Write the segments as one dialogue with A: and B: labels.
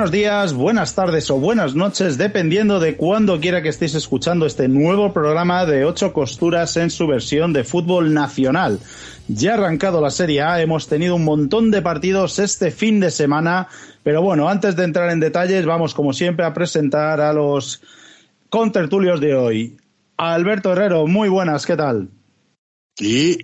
A: Buenos días, buenas tardes o buenas noches, dependiendo de cuándo quiera que estéis escuchando este nuevo programa de ocho costuras en su versión de fútbol nacional. Ya ha arrancado la Serie A, hemos tenido un montón de partidos este fin de semana, pero bueno, antes de entrar en detalles, vamos como siempre a presentar a los contertulios de hoy. Alberto Herrero, muy buenas, ¿qué tal?
B: Y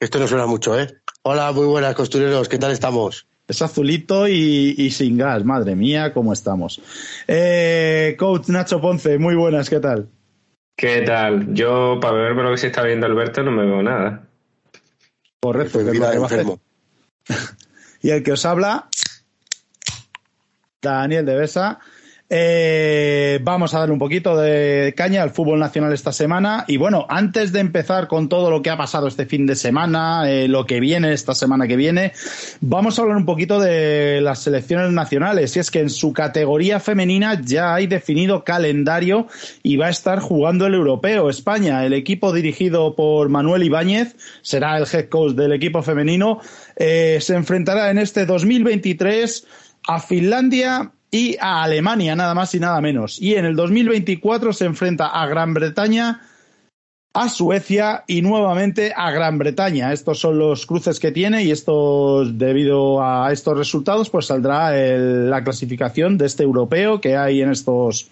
B: esto no suena mucho, ¿eh? Hola, muy buenas costureros, ¿qué tal estamos?
A: Es azulito y, sin gas, madre mía, cómo estamos. Eh, coach Nacho Ponce, muy buenas, ¿qué tal?
C: ¿Qué tal? Yo, para verme lo que se está viendo Alberto, no me veo nada.
A: Correcto, que enfermo. y el que os habla, Daniel de Besa. Eh, vamos a dar un poquito de caña al fútbol nacional esta semana. Y bueno, antes de empezar con todo lo que ha pasado este fin de semana, eh, lo que viene esta semana que viene, vamos a hablar un poquito de las selecciones nacionales. Y es que en su categoría femenina ya hay definido calendario y va a estar jugando el europeo. España, el equipo dirigido por Manuel Ibáñez, será el head coach del equipo femenino, eh, se enfrentará en este 2023 a Finlandia y a Alemania, nada más y nada menos. Y en el 2024 se enfrenta a Gran Bretaña, a Suecia y nuevamente a Gran Bretaña. Estos son los cruces que tiene y esto, debido a estos resultados, pues saldrá la clasificación de este europeo que hay en estos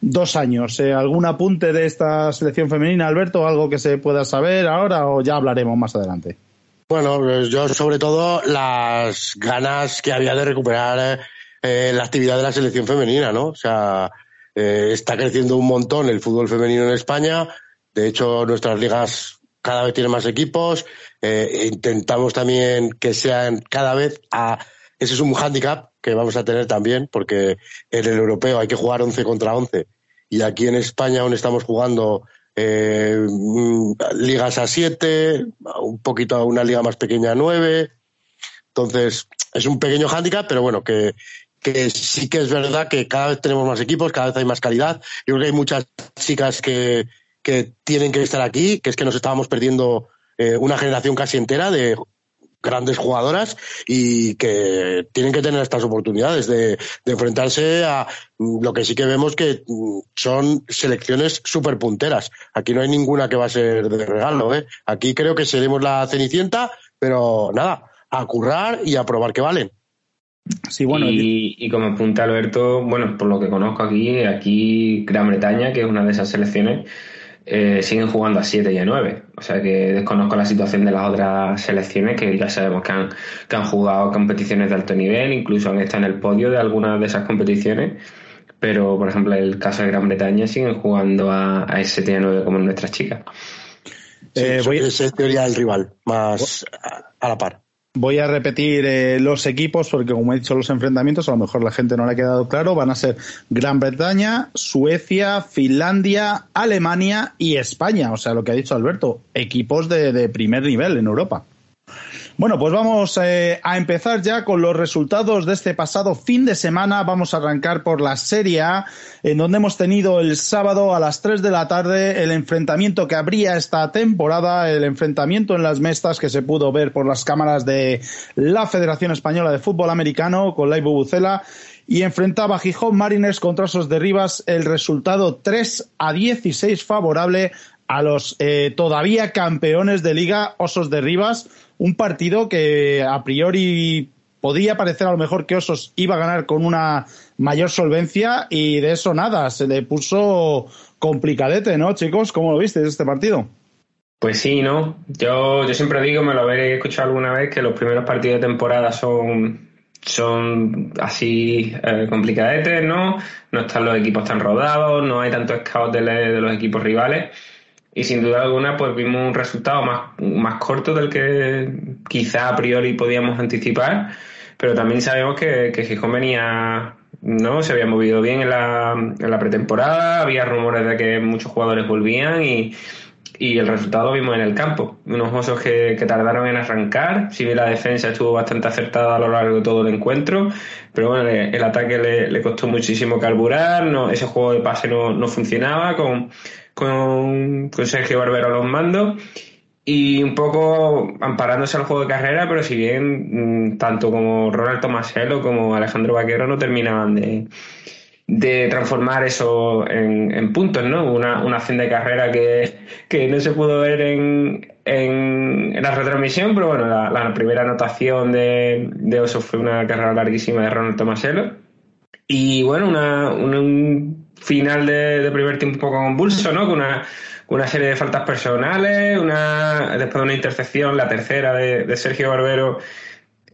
A: dos años. Eh, ¿Algún apunte de esta selección femenina, Alberto? ¿Algo que se pueda saber ahora o ya hablaremos más adelante?
B: Bueno, yo sobre todo las ganas que había de recuperar eh, la actividad de la selección femenina, ¿no? O sea, eh, está creciendo un montón el fútbol femenino en España. De hecho, nuestras ligas cada vez tienen más equipos. Eh, intentamos también que sean cada vez a. Ese es un hándicap que vamos a tener también, porque en el europeo hay que jugar 11 contra 11. Y aquí en España aún estamos jugando eh, ligas a 7, un poquito a una liga más pequeña a 9. Entonces, es un pequeño hándicap, pero bueno, que, que sí que es verdad que cada vez tenemos más equipos, cada vez hay más calidad. Yo creo que hay muchas chicas que, que tienen que estar aquí, que es que nos estábamos perdiendo eh, una generación casi entera de grandes jugadoras y que tienen que tener estas oportunidades de, enfrentarse a lo que sí que vemos que mm, son selecciones súper punteras. Aquí no hay ninguna que va a ser de regalo. ¿eh? Aquí creo que seremos la cenicienta, pero nada, a currar y a probar que valen.
C: Sí, bueno, y, como apunta Alberto, bueno, por lo que conozco aquí, aquí Gran Bretaña, que es una de esas selecciones, eh, siguen jugando a 7 y a 9. O sea que desconozco la situación de las otras selecciones que ya sabemos que han, que han jugado competiciones de alto nivel, incluso han estado en el podio de algunas de esas competiciones. Pero, por ejemplo, el caso de Gran Bretaña siguen jugando a, a 7 y a 9 como nuestras chicas.
B: Eh, voy... Es teoría del rival, más a la par.
A: Voy a repetir eh, los equipos porque, como he dicho, los enfrentamientos, a lo mejor la gente no le ha quedado claro, van a ser Gran Bretaña, Suecia, Finlandia, Alemania y España. O sea, lo que ha dicho Alberto, equipos de primer nivel en Europa. Bueno, pues vamos eh, a empezar ya con los resultados de este pasado fin de semana. Vamos a arrancar por la Serie A, en donde hemos tenido el sábado a las 3 de la tarde el enfrentamiento que habría esta temporada, el enfrentamiento en las mestas que se pudo ver por las cámaras de la Federación Española de Fútbol Americano con Lai Bubucela y enfrentaba Gijón Mariners contra Osos de Rivas el resultado 3 a 16 favorable a los eh, todavía campeones de liga Osos de Rivas un partido que a priori podía parecer a lo mejor que Osos iba a ganar con una mayor solvencia y de eso nada, se le puso complicadete, ¿no, chicos? ¿Cómo lo viste este partido?
C: Pues sí, ¿no? Yo, yo siempre digo, me lo habéis escuchado alguna vez, que los primeros partidos de temporada son son así eh, complicadetes, ¿no? No están los equipos tan rodados, no hay tanto scout de, de, los equipos rivales. Y sin duda alguna, pues vimos un resultado más, más corto del que quizá a priori podíamos anticipar. Pero también sabemos que, que Gijón venía, ¿no? Se había movido bien en la, en la pretemporada, había rumores de que muchos jugadores volvían y, y el resultado vimos en el campo. Unos osos que, tardaron en arrancar, si bien la defensa estuvo bastante acertada a lo largo de todo el encuentro, pero bueno, el, ataque le, costó muchísimo carburar, no, ese juego de pase no, no funcionaba con, con, con Sergio Barbero los mandos y un poco amparándose al juego de carrera, pero si bien mm, tanto como Ronald Tomaselo como Alejandro Vaquero no terminaban de de transformar eso en, puntos, ¿no? Una, una acción de carrera que, no se pudo ver en, en, la retransmisión, pero bueno, la, primera anotación de, de, Oso fue una carrera larguísima de Ronald Tomaselo. Y bueno, una, un final de, primer tiempo un poco convulso, ¿no? Con una, serie de faltas personales, una después de una intercepción, la tercera de, de Sergio Barbero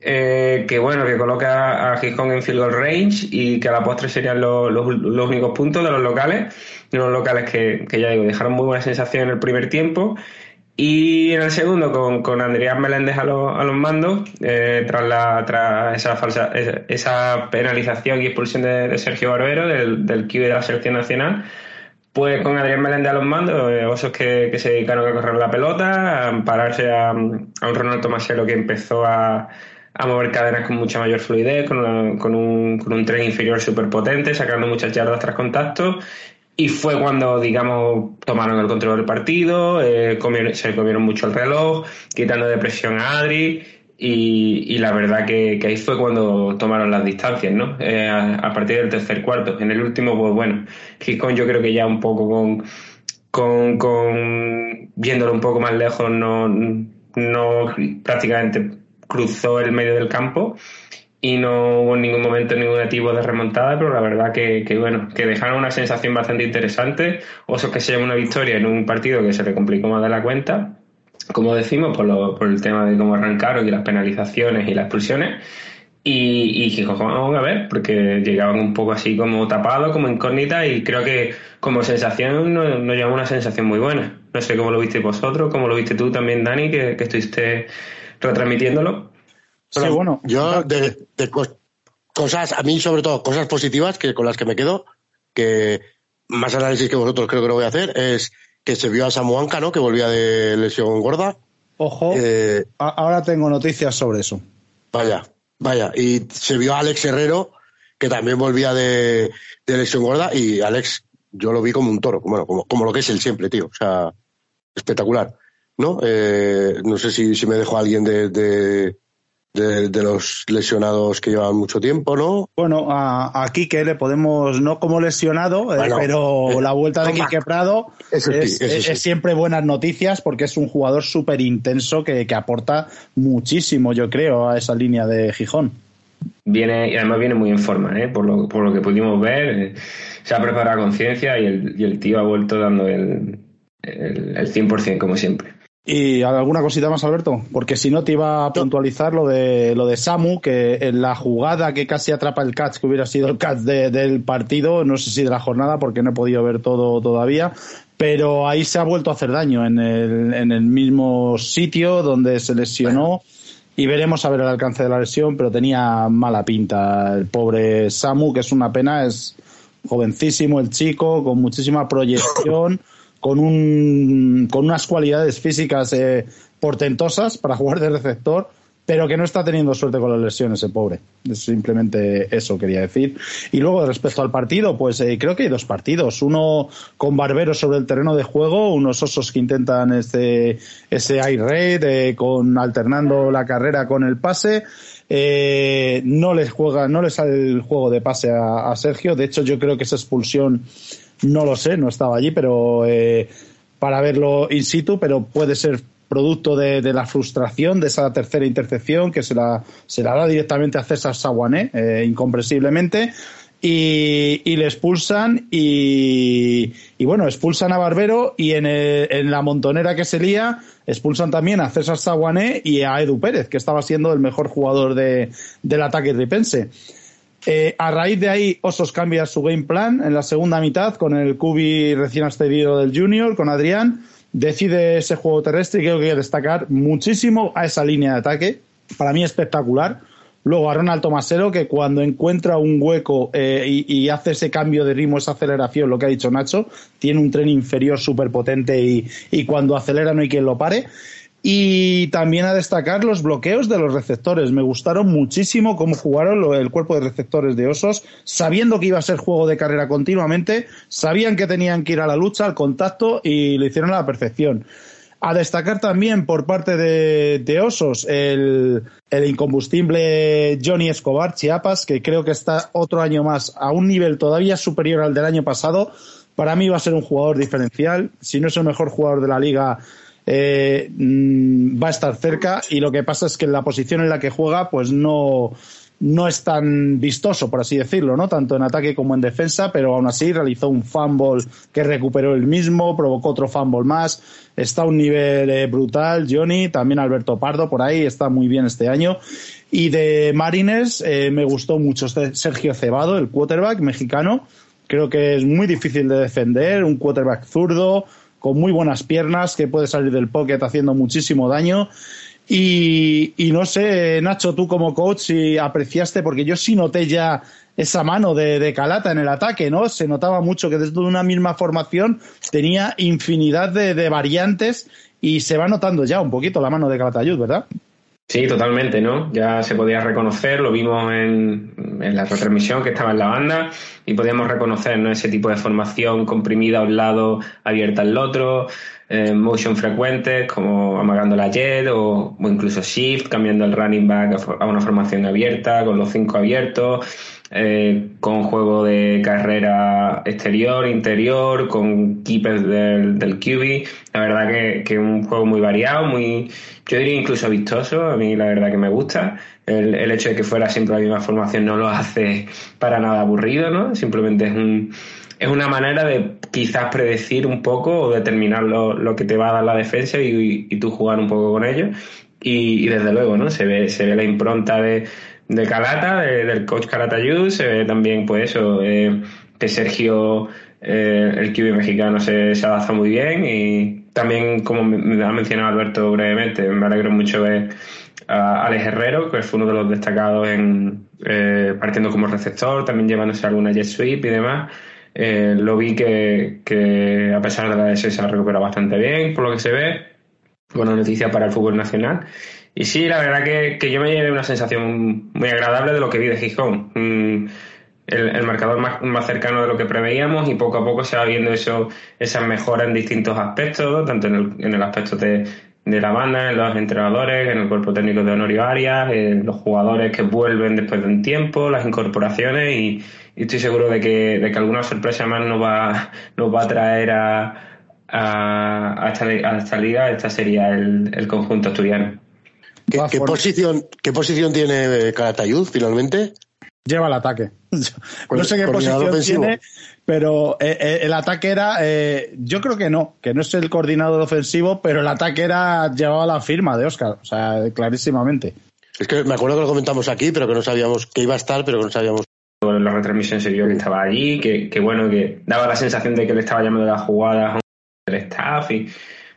C: eh, que bueno, que coloca a Gijón en field goal range y que a la postre serían los, únicos puntos de los locales, unos locales que, ya digo, dejaron muy buena sensación en el primer tiempo. Y en el segundo, con, con Meléndez a, los, a los mandos, eh, tras, la, tras esa, falsa, esa penalización y expulsión de, Sergio Barbero, del, del de la selección nacional, pues con Adrián Meléndez a los mandos, eh, osos que, que, se dedicaron a correr la pelota, a pararse a, a un Ronald Tomaselo que empezó a, a mover cadenas con mucha mayor fluidez, con, con, un, con un tren inferior súper potente, sacando muchas yardas tras contacto. Y fue cuando, digamos, tomaron el control del partido, eh, se comieron mucho el reloj, quitando de presión a Adri. Y, la verdad que, ahí fue cuando tomaron las distancias, ¿no? Eh, a, partir del tercer cuarto. En el último, pues bueno, Gijón yo creo que ya un poco con, con, con viéndolo un poco más lejos, no, no prácticamente cruzó el medio del campo y no hubo en ningún momento ningún tipo de remontada, pero la verdad que, bueno, que dejaron una sensación bastante interesante. Oso que se lleva una victoria en un partido que se le complicó más de la cuenta, como decimos, por, lo, por el tema de cómo arrancaron y las penalizaciones y las expulsiones. Y, y vamos a ver, porque llegaban un poco así como tapados, como incógnitas, y creo que como sensación nos, nos lleva una sensación muy buena. No sé cómo lo viste vosotros, cómo lo viste tú también, Dani, que, que estuviste retransmitiéndolo.
B: Sí, bueno. Yo, de, cosas, a mí sobre todo, cosas positivas que con las que me quedo, que más análisis que vosotros creo que lo voy a hacer, es que se vio a Samuanca, ¿no? Que volvía de lesión gorda.
A: Ojo, eh, ahora tengo noticias sobre eso.
B: Vaya, vaya. Y se vio a Alex Herrero, que también volvía de, lesión gorda, y Alex, yo lo vi como un toro, bueno, como, como lo que es él siempre, tío. O sea, espectacular. ¿no? Eh, no sé si, si me dejó alguien de, de, de, los lesionados que llevan mucho tiempo, ¿no?
A: Bueno, a, a Quique le podemos, no como lesionado, eh, pero eh, la vuelta de Quique Prado es, es, siempre buenas noticias porque es un jugador súper intenso que, que aporta muchísimo, yo creo, a esa línea de Gijón
C: viene y además viene muy en forma, ¿eh? por, lo, por lo que pudimos ver. se ha preparado a conciencia y el, y el tío ha vuelto dando el, el, el 100% como siempre.
A: ¿Y alguna cosita más, Alberto? Porque si no te iba a puntualizar lo de lo de Samu, que en la jugada que casi atrapa el catch, que hubiera sido el catch del partido, no sé si de la jornada, porque no he podido ver todo todavía, pero ahí se ha vuelto a hacer daño en el, en el mismo sitio donde se lesionó. Y veremos a ver el alcance de la lesión, pero tenía mala pinta el pobre Samu, que es una pena, es jovencísimo el chico, con muchísima proyección. con, un, con unas cualidades físicas eh, portentosas para jugar de receptor, pero que no está teniendo suerte con las lesiones, ese pobre. Simplemente eso quería decir. Y luego, respecto al partido, pues eh, creo que hay dos partidos. Uno con Barbero sobre el terreno de juego, unos osos que intentan ese, ese air raid, eh, con, alternando la carrera con el pase. no les juega, no les sale el juego de pase a Sergio. De hecho, yo creo que esa expulsión no lo sé, no estaba allí, pero eh, para verlo in situ, pero puede ser producto de, la frustración de esa tercera intercepción que se la, se la da directamente a César Saguané, eh, incomprensiblemente. y, le expulsan y, bueno, expulsan a Barbero y en, en, la montonera que se lía expulsan también a César Saguané y a Edu Pérez, que estaba siendo el mejor jugador de, del ataque ripense. Eh, a raíz de ahí, Osos cambia su game plan en la segunda mitad con el Cubi recién ascendido del Junior, con Adrián. Decide ese juego terrestre y creo que hay que destacar muchísimo a esa línea de ataque. Para mí espectacular. Luego a Ronald Tomasero, que cuando encuentra un hueco eh, y, hace ese cambio de ritmo, esa aceleración, lo que ha dicho Nacho, tiene un tren inferior súper potente y, y, cuando acelera no hay quien lo pare. Y también a destacar los bloqueos de los receptores. Me gustaron muchísimo cómo jugaron el cuerpo de receptores de Osos, sabiendo que iba a ser juego de carrera continuamente, sabían que tenían que ir a la lucha, al contacto y lo hicieron a la perfección. A destacar también por parte de, Osos el, el, incombustible Johnny Escobar Chiapas, que creo que está otro año más a un nivel todavía superior al del año pasado. Para mí va a ser un jugador diferencial. Si no es el mejor jugador de la liga, eh, mm, va a estar cerca y lo que pasa es que en la posición en la que juega pues no, no es tan vistoso, por así decirlo, ¿no? Tanto en ataque como en defensa, pero aún así realizó un fumble que recuperó el mismo, provocó otro fumble más, está a un nivel eh, brutal, Johnny, también Alberto Pardo por ahí, está muy bien este año. Y de Marines eh, me gustó mucho Sergio Cebado, el quarterback mexicano, creo que es muy difícil de defender, un quarterback zurdo, con muy buenas piernas, que puede salir del pocket haciendo muchísimo daño. Y, no sé, Nacho, tú como coach, si apreciaste, porque yo sí noté ya esa mano de, Calata en el ataque, ¿no? Se notaba mucho que desde una misma formación tenía infinidad de, de variantes y se va notando ya un poquito la mano de Calatayud, ¿verdad?
C: Sí, totalmente, ¿no? Ya se podía reconocer, lo vimos en, la retransmisión que estaba en la banda y podíamos reconocer ¿no? ese tipo de formación comprimida a un lado, abierta al otro, eh, motion frecuentes como amagando la jet o, o, incluso shift, cambiando el running back a una formación abierta, con los cinco abiertos eh, con juego de carrera exterior, interior, con keepers del, del QB. La verdad que, que un juego muy variado, muy, yo diría incluso vistoso. A mí la verdad que me gusta. El, el hecho de que fuera siempre la misma formación no lo hace para nada aburrido, ¿no? Simplemente es un, es una manera de quizás predecir un poco o determinar lo, lo que te va a dar la defensa y, y, tú jugar un poco con ello. Y, y, desde luego, ¿no? Se ve, se ve la impronta de, de Calata, del coach Calatayud, se ve también pues eso, eh, que Sergio, eh, el QB mexicano, se, se, adapta muy bien y también, como ha mencionado Alberto brevemente, me alegro mucho ver a Alex Herrero, que fue uno de los destacados en eh, partiendo como receptor, también llevándose alguna jet sweep y demás. lo vi que, que, a pesar de la DS se ha recuperado bastante bien, por lo que se ve. Buena noticia para el fútbol nacional. Y sí, la verdad que, que yo me llevé una sensación muy agradable de lo que vi de Gijón. Mm, el, marcador más, más, cercano de lo que preveíamos y poco a poco se va viendo eso, esas mejoras en distintos aspectos, tanto en el, en el aspecto de, de la banda, en los entrenadores, en el cuerpo técnico de Honorio Arias, en los jugadores que vuelven después de un tiempo, las incorporaciones y, estoy seguro de que, de que alguna sorpresa más nos va, nos va a traer a, a, a, esta, a esta liga. Esta sería el, el conjunto asturiano.
B: ¿Qué, posición, ¿Qué posición tiene Calatayud finalmente?
A: Lleva el ataque. No sé qué posición tiene, pero eh, eh, el ataque era, eh, yo creo que no, que no es el coordinador ofensivo, pero el ataque era llevaba la firma de Oscar, o sea, clarísimamente.
B: Es que me acuerdo que lo comentamos aquí, pero que no sabíamos que iba a estar, pero que no sabíamos.
C: En la retransmisión se vio que estaba allí, que, que bueno, que daba la sensación de que le estaba llamando las jugadas al staff y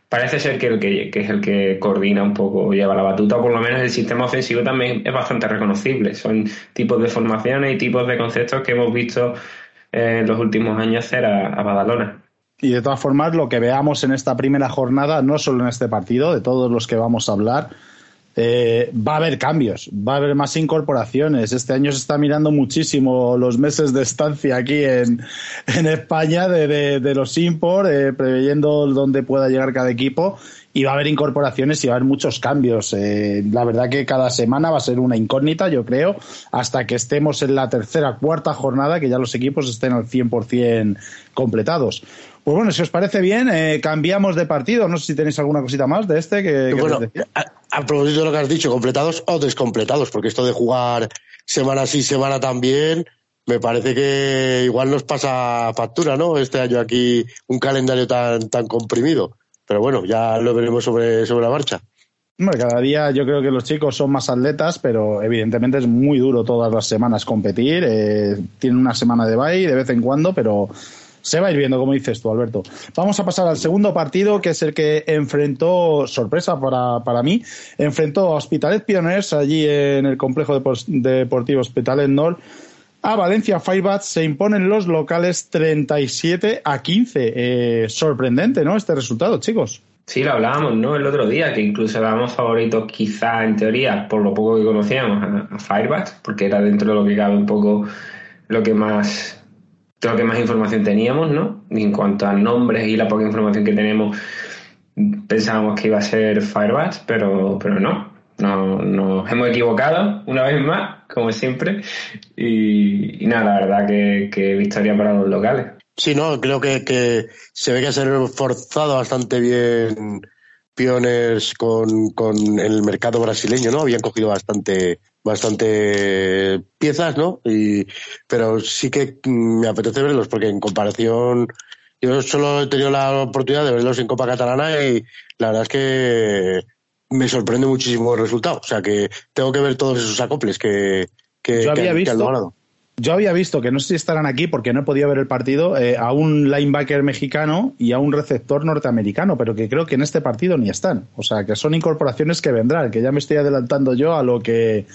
C: parece ser que, el que, es el que coordina un poco, lleva la batuta, o por lo menos el sistema ofensivo también es bastante reconocible. Son tipos de formaciones y tipos de conceptos que hemos visto en los últimos años hacer a, Badalona.
A: Y de todas formas, lo que veamos en esta primera jornada, no solo en este partido, de todos los que vamos a hablar, eh, va a haber cambios, va a haber más incorporaciones. Este año se está mirando muchísimo los meses de estancia aquí en, España de, de, los import, eh, preveyendo dónde pueda llegar cada equipo y va a haber incorporaciones y va a haber muchos cambios. Eh, la verdad que cada semana va a ser una incógnita, yo creo, hasta que estemos en la tercera, cuarta jornada, que ya los equipos estén al 100% completados. Pues bueno, si os parece bien, eh, cambiamos de partido. No sé si tenéis alguna cosita más de este que.
B: bueno, a, propósito de lo que has dicho, completados o descompletados, porque esto de jugar semana sí, semana también, me parece que igual nos pasa factura, ¿no? Este año aquí un calendario tan, tan comprimido. Pero bueno, ya lo veremos sobre, sobre la marcha.
A: cada día yo creo que los chicos son más atletas, pero evidentemente es muy duro todas las semanas competir. Eh, tienen una semana de baile de vez en cuando, pero se va a viendo, como dices tú, Alberto. Vamos a pasar al segundo partido, que es el que enfrentó, sorpresa para, para mí, enfrentó a Hospitalet Pioners allí en el complejo deportivo Hospitalet Nord a Valencia Firebats se imponen los locales 37 a 15. Eh, sorprendente, ¿no? Este resultado, chicos.
C: Sí, lo hablábamos, ¿no? El otro día, que incluso éramos favoritos, quizá en teoría, por lo poco que conocíamos a, Firebats, porque era dentro de lo que cabe un poco lo que más lo que más información teníamos, ¿no? en cuanto a nombres y la poca información que tenemos, pensábamos que iba a ser Firebats, pero, pero no. No, nos hemos equivocado una vez más, como siempre. Y, nada, la verdad que, victoria para los locales.
B: Sí, no, creo que, se ve que se han forzado bastante bien Pioners con, con el mercado brasileño, ¿no? Habían cogido bastante bastante piezas, ¿no? Y, pero sí que me apetece verlos porque en comparación yo solo he tenido la oportunidad de verlos en Copa Catalana y la verdad es que me sorprende muchísimo el resultado. O sea que tengo que ver todos esos acoples que, que,
A: yo había visto, Yo había visto que no sé si estarán aquí porque no he podido ver el partido eh, a un linebacker mexicano y a un receptor norteamericano, pero que creo que en este partido ni están. O sea que son incorporaciones que vendrán, que ya me estoy adelantando yo a lo que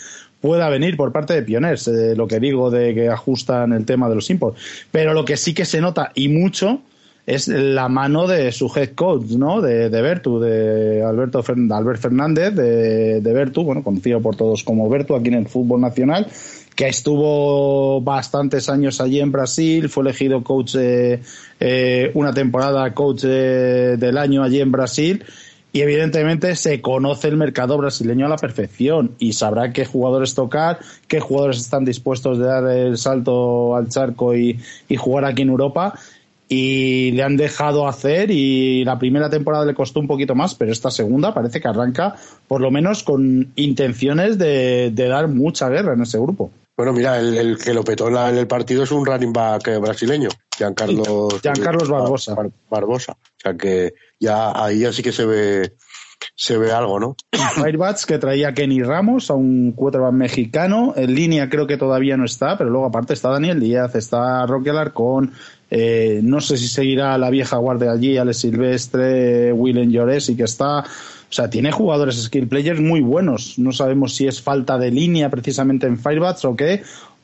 A: pueda venir por parte de Pioners, eh, lo que digo de que ajustan el tema de los imports. Pero lo que sí que se nota y mucho es la mano de su head coach, ¿no? De, de Bertu, de Alberto Albert Fernández, de, de Bertu, bueno, conocido por todos como Bertu aquí en el fútbol nacional, que estuvo bastantes años allí en Brasil, fue elegido coach eh, una temporada coach del año allí en Brasil y evidentemente se conoce el mercado brasileño a la perfección y sabrá qué jugadores tocar, qué jugadores están dispuestos de dar el salto al charco y, jugar aquí en Europa y le han dejado hacer y la primera temporada le costó un poquito más, pero esta segunda parece que arranca por lo menos con intenciones de, dar mucha guerra en ese grupo.
B: Bueno, mira, el, que lo petó en el partido es un running back eh, brasileño, Giancarlo,
A: Giancarlos Barbosa.
B: Barbosa. O sea que ya ahí ya sí que se ve se ve algo, ¿no?
A: Firebats que traía Kenny Ramos a un quarterback mexicano. En línea creo que todavía no está, pero luego aparte está Daniel Díaz, está Roque Alarcón, eh, no sé si seguirá la vieja guardia allí, Alex Silvestre, Willem Lloresi, que está. O sea, tiene jugadores skill players muy buenos. No sabemos si es falta de línea precisamente en Firebats o qué,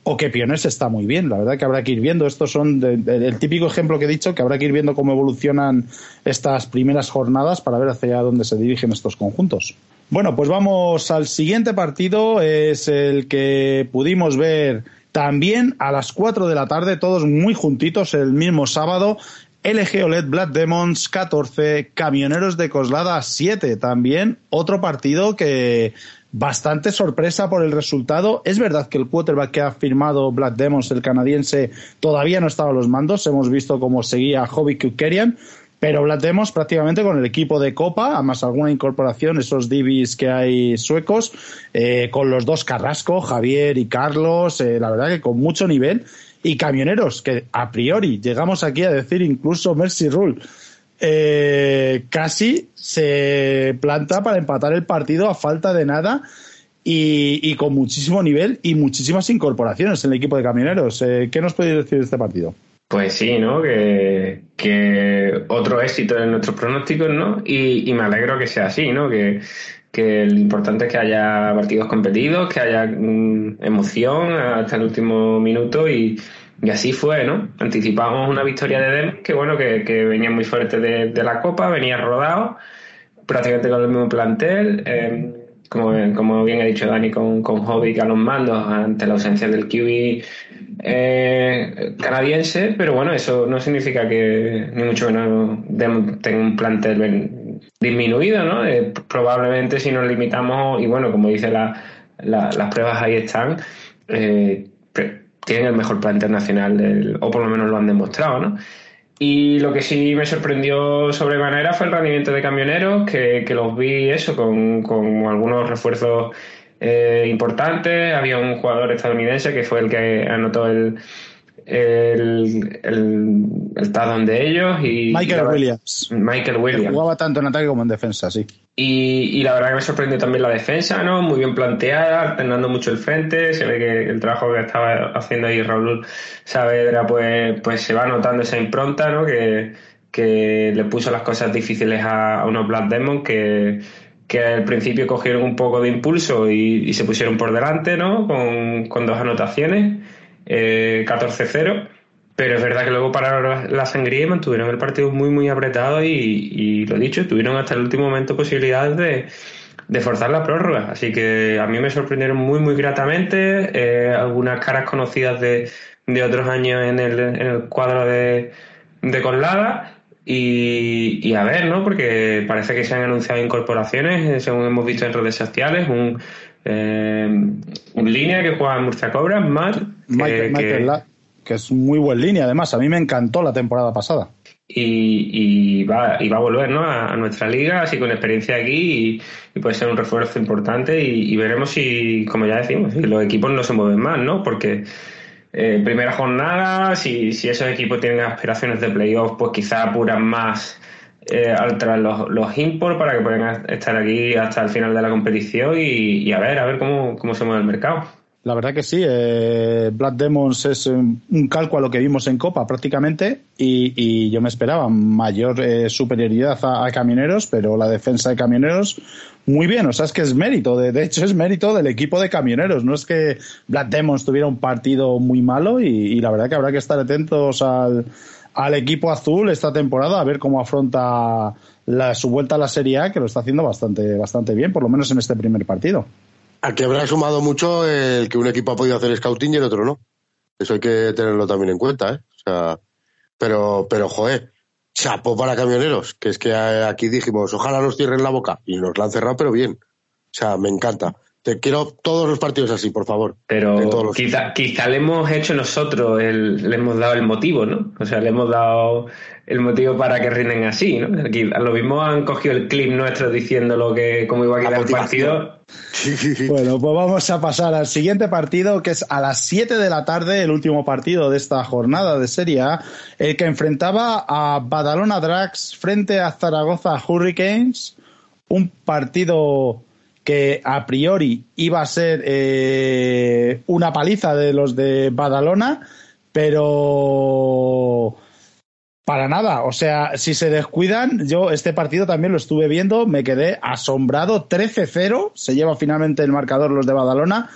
A: o que Pioners está muy bien. La verdad que habrá que ir viendo. Estos son el típico ejemplo que he dicho, que habrá que ir viendo cómo evolucionan estas primeras jornadas para ver hacia dónde se dirigen estos conjuntos. Bueno, pues vamos al siguiente partido. Es el que pudimos ver también a las 4 de la tarde, todos muy juntitos el mismo sábado. LG OLED Black Demons 14, Camioneros de Coslada 7 también. Otro partido que bastante sorpresa por el resultado. Es verdad que el quarterback que ha firmado Black Demons, el canadiense, todavía no estaba a los mandos. Hemos visto cómo seguía Hobby Kukerian, pero Demons prácticamente con el equipo de Copa, además alguna incorporación, esos divis que hay suecos, eh, con los dos Carrasco, Javier y Carlos, eh, la verdad que con mucho nivel. Y camioneros, que a priori llegamos aquí a decir incluso Mercy Rule. Eh, casi se planta para empatar el partido a falta de nada y, con muchísimo nivel y muchísimas incorporaciones en el equipo de camioneros. ¿Qué nos podéis decir de este partido?
C: Pues sí, ¿no? Que, otro éxito en nuestros pronósticos, ¿no? Y, y, me alegro que sea así, ¿no? Que, que lo importante es que haya partidos competidos, que haya mm, emoción hasta el último minuto y, y, así fue, ¿no? Anticipamos una victoria de Dem que bueno, que, que venía muy fuerte de, de, la Copa, venía rodado, prácticamente con el mismo plantel. Eh, como, como bien ha dicho Dani, con, con Hobbit a los mandos ante la ausencia del QB eh, canadiense, pero bueno, eso no significa que ni mucho menos tenga un plantel disminuido, ¿no? Eh, probablemente si nos limitamos, y bueno, como dice la, las pruebas ahí están, eh, tienen el mejor plantel nacional, o por lo menos lo han demostrado, ¿no? Y lo que sí me sorprendió sobremanera fue el rendimiento de camioneros, que, que los vi eso, con, con algunos refuerzos eh, importantes. Había un jugador estadounidense que fue el que anotó el, el, el, el de ellos. Y,
A: Michael Williams.
C: Michael Williams.
A: jugaba tanto en ataque como en defensa, sí.
C: Y, y, la verdad que me sorprendió también la defensa, ¿no? Muy bien planteada, alternando mucho el frente. Se ve que el trabajo que estaba haciendo ahí Raúl Saavedra, pues, pues se va notando esa impronta, ¿no? Que, que le puso las cosas difíciles a, unos Black Demons que, que al principio cogieron un poco de impulso y, se pusieron por delante, ¿no? Con, con dos anotaciones, eh, 14-0. Pero es verdad que luego pararon la sangría y mantuvieron el partido muy, muy apretado y, lo dicho, tuvieron hasta el último momento posibilidades de, de forzar la prórroga. Así que a mí me sorprendieron muy, muy gratamente. Eh, algunas caras conocidas de, de otros años en el, en el cuadro de, de Colada y, a ver, ¿no? Porque parece que se han anunciado incorporaciones, eh, según hemos visto en redes sociales, un, eh, un línea que juega en Murcia Cobra, Matt.
A: Michael, que, que es muy buen línea, además. A mí me encantó la temporada pasada.
C: Y, y, va, y va a volver ¿no? a, nuestra liga, así con experiencia aquí, y, puede ser un refuerzo importante. Y, y, veremos si, como ya decimos, si los equipos no se mueven más, ¿no? Porque eh, primera jornada, si, si esos equipos tienen aspiraciones de playoff, pues quizá apuran más eh, al los, los import para que puedan estar aquí hasta el final de la competición y, a ver, a ver cómo, cómo se mueve el mercado.
A: La verdad que sí, eh, Black Demons es un, calco a lo que vimos en Copa prácticamente y, yo me esperaba mayor eh, superioridad a, a, Camioneros, pero la defensa de Camioneros muy bien, o sea, es que es mérito, de, hecho es mérito del equipo de camioneros, no es que Black Demons tuviera un partido muy malo y, la verdad que habrá que estar atentos al, al, equipo azul esta temporada a ver cómo afronta la, su vuelta a la Serie A, que lo está haciendo bastante, bastante bien, por lo menos en este primer partido.
B: Aquí habrá sumado mucho el que un equipo ha podido hacer scouting y el otro no. Eso hay que tenerlo también en cuenta, ¿eh? O sea, pero, pero, joder, chapo para camioneros, que es que aquí dijimos, ojalá nos cierren la boca, y nos la han cerrado, pero bien. O sea, me encanta. Te quiero todos los partidos así, por favor.
C: Pero quizá, quizá le hemos hecho nosotros, le hemos dado el motivo, ¿no? O sea, le hemos dado el motivo para que rinden así, ¿no? Aquí, a lo mismo han cogido el clip nuestro diciendo lo que, cómo iba a quedar el partido.
A: Bueno, pues vamos a pasar al siguiente partido, que es a las 7 de la tarde, el último partido de esta jornada de Serie A, el que enfrentaba a Badalona Drax frente a Zaragoza Hurricanes, un partido que a priori iba a ser eh, una paliza de los de Badalona, pero para nada, o sea, si se descuidan, yo este partido también lo estuve viendo, me quedé asombrado, 13-0, se lleva finalmente el marcador los de Badalona,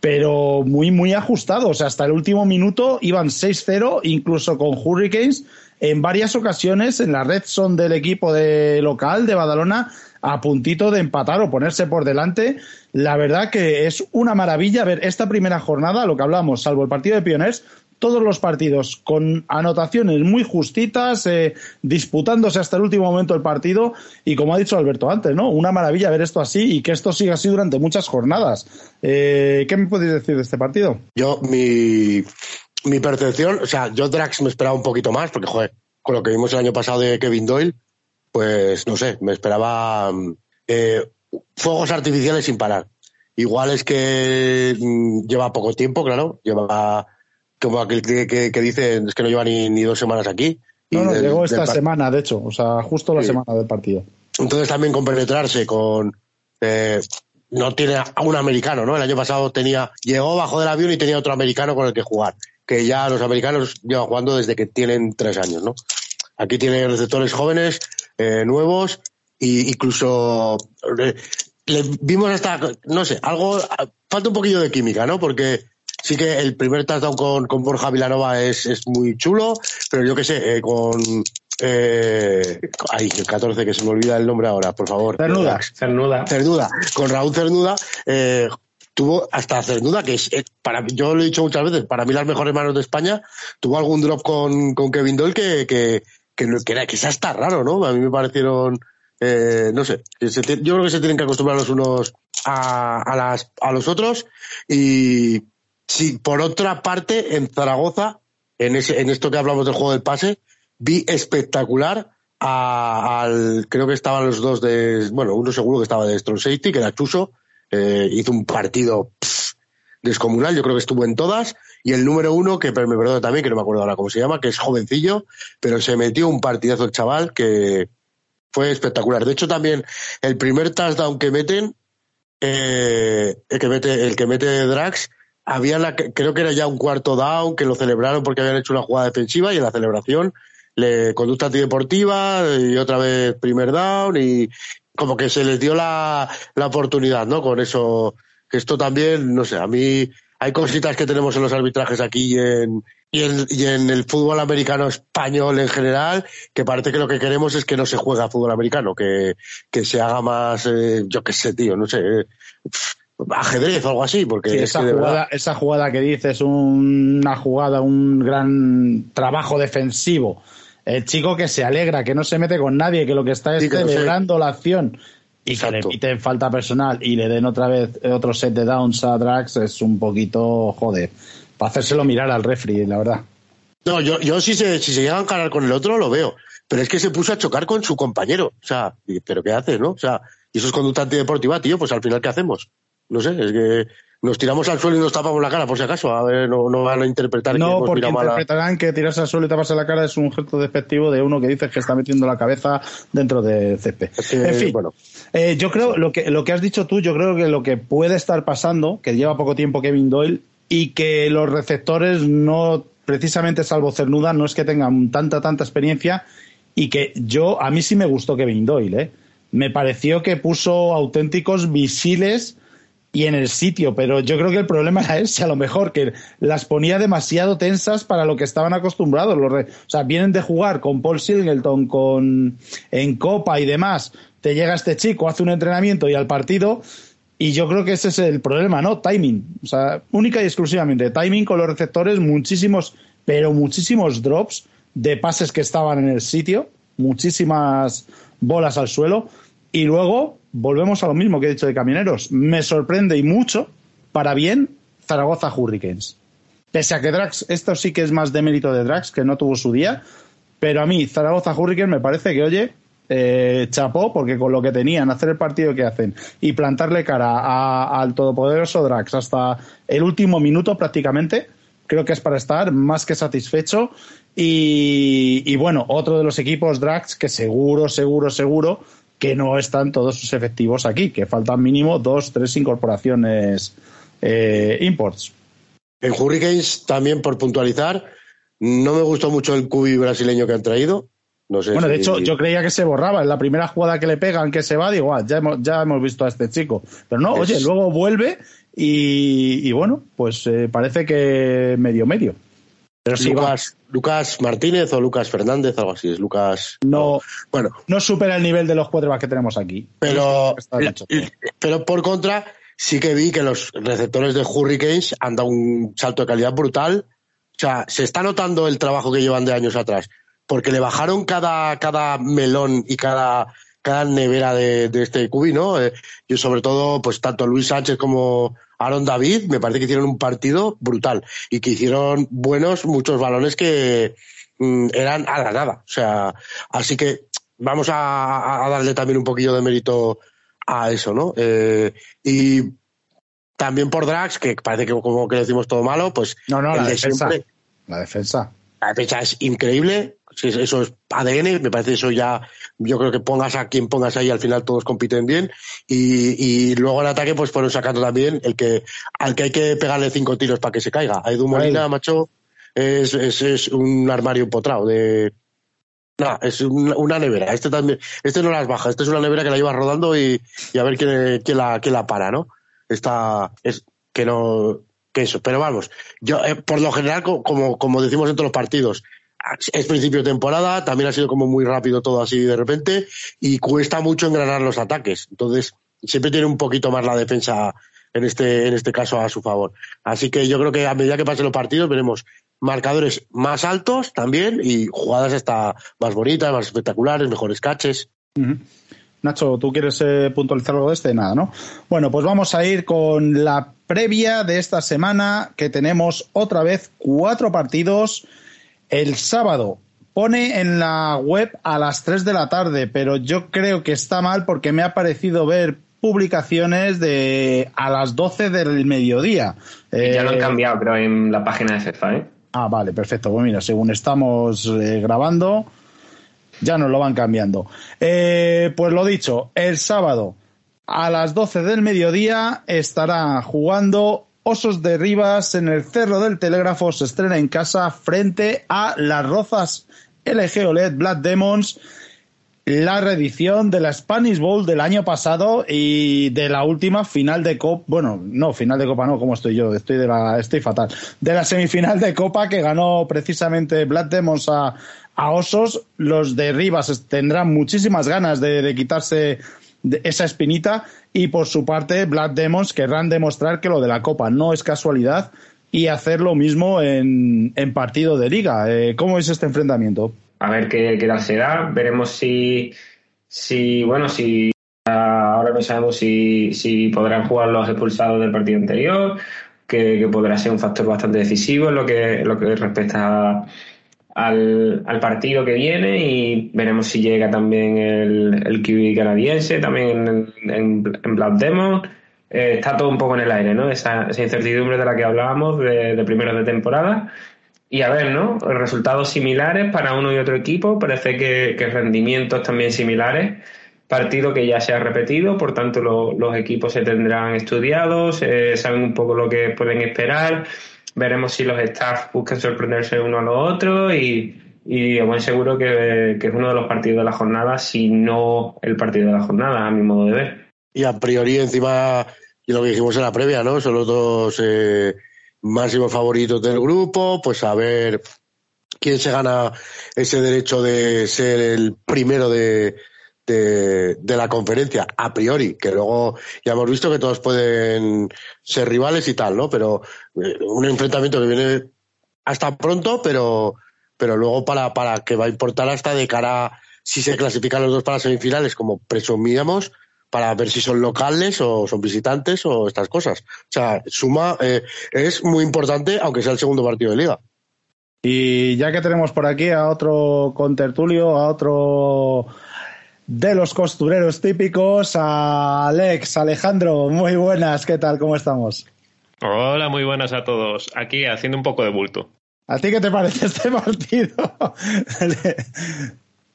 A: pero muy, muy ajustado, o sea, hasta el último minuto iban 6-0, incluso con Hurricanes, en varias ocasiones en la red son del equipo de local de Badalona a puntito de empatar o ponerse por delante. La verdad que es una maravilla ver esta primera jornada, lo que hablamos, salvo el partido de Pioners, todos los partidos con anotaciones muy justitas, eh, disputándose hasta el último momento el partido y como ha dicho Alberto antes, ¿no? Una maravilla ver esto así y que esto siga así durante muchas jornadas. Eh, ¿Qué me podéis decir de este partido?
B: Yo, mi, mi percepción, o sea, yo Drax me esperaba un poquito más porque, joder, con lo que vimos el año pasado de Kevin Doyle, pues no sé, me esperaba eh, fuegos artificiales sin parar. Igual es que mm, lleva poco tiempo, claro, lleva como aquel que, que, dice es que no lleva ni, dos semanas aquí.
A: No, no, llegó esta semana, de hecho, o sea, justo la semana del partido.
B: Entonces también con penetrarse con... Eh, no tiene a un americano, ¿no? El año pasado tenía, llegó bajo del avión y tenía otro americano con el que jugar, que ya los americanos llevan jugando desde que tienen tres años, ¿no? Aquí tiene receptores jóvenes, eh, nuevos, e incluso eh, le vimos hasta, no sé, algo, falta un poquillo de química, ¿no? Porque sí que el primer touchdown con, con Borja Vilanova es, es muy chulo, pero yo qué sé, eh, con eh, ay, el 14, que se me olvida el nombre ahora, por favor.
C: Cernuda. Cernuda.
B: Cernuda. Con Raúl Cernuda, eh, tuvo hasta Cernuda, que es, para yo lo he dicho muchas veces, para mí las mejores manos de España, tuvo algún drop con, con Kevin Doyle que, que, que, que, era, que está raro, ¿no? A mí me parecieron, eh, no sé, yo creo que se tienen que acostumbrar los unos a, a, las, a los otros y si por otra parte en Zaragoza, en, ese, en esto que hablamos del juego del pase, vi espectacular al, creo que estaban los dos de, bueno, uno seguro que estaba de Strong Safety, que era Chuso, eh, hizo un partido descomunal, yo creo que estuvo en todas, y el número uno, que me perdono también, que no me acuerdo ahora cómo se llama, que es jovencillo, pero se metió un partidazo el chaval que fue espectacular. De hecho, también el primer touchdown que meten, eh, el que mete, el que mete Drax, había la, creo que era ya un cuarto down, que lo celebraron porque habían hecho una jugada defensiva y en la celebración le conducta antideportiva y otra vez primer down y como que se les dio la, la oportunidad, ¿no? Con eso, que esto también, no sé, a mí hay cositas que tenemos en los arbitrajes aquí y en, y en, y en el fútbol americano español en general, que parece que lo que queremos es que no se juega fútbol americano, que, que se haga más, eh, yo qué sé, tío, no sé, eh, ajedrez o algo así, porque
A: esa, jugada, esa jugada que dices, una jugada, un gran trabajo defensivo, el chico que se alegra, que no se mete con nadie, que lo que está es celebrando la acción y que le piten falta personal y le den otra vez otro set de downs a Drax es un poquito, joder, para hacérselo mirar al refri, la verdad.
B: No, yo, yo si se, si se llega a encarar con el otro lo veo, pero es que se puso a chocar con su compañero, o sea, pero ¿qué haces, no? O sea, y eso es conducta antideportiva, tío, pues al final ¿qué hacemos? No sé, es que nos tiramos al suelo y nos tapamos la cara, por si acaso. A ver, no, no van a interpretar
A: no, porque interpretarán que tirarse al suelo y taparse la cara es un gesto despectivo de uno que dice que está metiendo la cabeza dentro de césped. en fin, bueno. Eh, yo creo, lo que, lo que has dicho tú, yo creo que lo que puede estar pasando, que lleva poco tiempo Kevin Doyle, y que los receptores no, precisamente salvo Cernuda, no es que tengan tanta, tanta experiencia, y que yo, a mí sí me gustó Kevin Doyle, ¿eh? Me pareció que puso auténticos visiles y en el sitio, pero yo creo que el problema era ese, a lo mejor, que las ponía demasiado tensas para lo que estaban acostumbrados. Los o sea, vienen de jugar con Paul Singleton, con en Copa y demás. Te llega este chico, hace un entrenamiento y al partido, y yo creo que ese es el problema, ¿no? Timing. O sea, única y exclusivamente. Timing con los receptores, muchísimos, pero muchísimos drops de pases que estaban en el sitio, muchísimas bolas al suelo. Y luego, volvemos a lo mismo que he dicho de Camioneros. Me sorprende y mucho, para bien, Zaragoza Hurricanes. Pese a que Drax, esto sí que es más de mérito de Drax, que no tuvo su día, pero a mí Zaragoza Hurricanes me parece que, oye, eh, chapó, porque con lo que tenían, hacer el partido que hacen y plantarle cara al todopoderoso Drax hasta el último minuto prácticamente, creo que es para estar más que satisfecho. Y, y bueno, otro de los equipos Drax que seguro, seguro, seguro que no están todos sus efectivos aquí, que faltan mínimo dos, tres incorporaciones eh, imports.
B: En Hurricanes, también por puntualizar, no me gustó mucho el cubi brasileño que han traído. No sé
A: bueno, de hecho, yo creía que se borraba. En la primera jugada que le pegan, que se va, digo, ah, ya, hemos, ya hemos visto a este chico. Pero no, oye, luego vuelve y, bueno, pues eh, parece que medio medio.
B: Pero Lucas, Lucas Martínez o Lucas Fernández, algo así, es Lucas.
A: No, bueno. No supera el nivel de los cuatro que tenemos aquí.
B: Pero, pero por contra, sí que vi que los receptores de Hurricanes han dado un salto de calidad brutal. O sea, se está notando el trabajo que llevan de años atrás. Porque le bajaron cada, cada melón y cada, cada nevera de, este cubi, ¿no? Eh, y sobre todo, pues tanto Luis Sánchez como Aaron David, me parece que hicieron un partido brutal y que hicieron buenos muchos balones que mm, eran a la nada. O sea, así que vamos a, darle también un poquillo de mérito a eso, ¿no? Eh, y también por Drax, que parece que como que decimos todo malo, pues
A: no, no, la defensa. la defensa.
B: La defensa es increíble eso es ADN, me parece eso ya, yo creo que pongas a quien pongas ahí, al final todos compiten bien. Y, luego el ataque, pues fueron sacando también el que, al que hay que pegarle cinco tiros para que se caiga. A Edu Molina, macho, es, es, un armario empotrado de, no, es una nevera. Este también, este no las baja, este es una nevera que la lleva rodando y, a ver quién, quién, la, quién la para, ¿no? Esta, es, que no, que eso. Pero vamos, yo, eh, por lo general, como, como decimos en todos los partidos, es principio de temporada, también ha sido como muy rápido todo así de repente y cuesta mucho engranar los ataques. Entonces, siempre tiene un poquito más la defensa en este, en este caso a su favor. Así que yo creo que a medida que pasen los partidos veremos marcadores más altos también y jugadas hasta más bonitas, más espectaculares, mejores caches.
A: Nacho, ¿tú quieres eh, puntualizar algo de este? Nada, ¿no? Bueno, pues vamos a ir con la previa de esta semana que tenemos otra vez cuatro partidos el sábado pone en la web a las 3 de la tarde, pero yo creo que está mal porque me ha parecido ver publicaciones de a las 12 del mediodía.
C: ya lo han cambiado, pero en la página de FIFA, ¿eh?
A: Ah, vale, perfecto. Pues mira, según estamos eh, grabando, ya nos lo van cambiando. Eh, pues lo dicho, el sábado a las 12 del mediodía estará jugando Osos de Rivas en el Cerro del Telégrafo. Se estrena en casa frente a las Rozas. LG OLED Black Demons la reedición de la Spanish Bowl del año pasado y de la última final de Copa, bueno, no, final de Copa no, como estoy yo, estoy de la, estoy fatal, de la semifinal de Copa que ganó precisamente Black Demons a, Osos, los de Rivas tendrán muchísimas ganas de, quitarse esa espinita y por su parte Black Demons querrán demostrar que lo de la Copa no es casualidad y hacer lo mismo en, partido de liga. Eh, ¿Cómo es este enfrentamiento?
C: a ver qué, qué tal será. Veremos si, si bueno, si ahora no sabemos si, si podrán jugar los expulsados del partido anterior, que, podrá ser un factor bastante decisivo en lo que, lo que respecta al, al, partido que viene y veremos si llega también el, el QB canadiense, también en, en, en Black Demon. Eh, está todo un poco en el aire, ¿no? Esa, esa incertidumbre de la que hablábamos de, de primeros de temporada y a ver, ¿no? Resultados similares para uno y otro equipo, parece que, rendimientos también similares. Partido que ya se ha repetido, por tanto los equipos se tendrán estudiados, eh, saben un poco lo que pueden esperar. Veremos si los staff buscan sorprenderse uno a los otros y, y seguro que, es uno de los partidos de la jornada, si no el partido de la jornada, a mi modo de ver.
B: Y a priori, encima, y lo que dijimos en la previa, ¿no? Son los dos eh, máximos favoritos del grupo, pues a ver quién se gana ese derecho de ser el primero de, de, la conferencia, a priori, que luego ya hemos visto que todos pueden ser rivales y tal, ¿no? Pero eh, un enfrentamiento que viene hasta pronto, pero, pero luego para, para que va a importar hasta de cara si se clasifican los dos para semifinales, como presumíamos, para ver si son locales o son visitantes o estas cosas. O sea, suma eh, es muy importante, aunque sea el segundo partido de liga.
A: Y ya que tenemos por aquí a otro contertulio, a otro de los costureros típicos, a Alex, Alejandro, muy buenas, ¿qué tal? ¿Cómo estamos?
D: Hola, muy buenas a todos. Aquí haciendo un poco de bulto.
A: ¿A ti qué te parece este partido?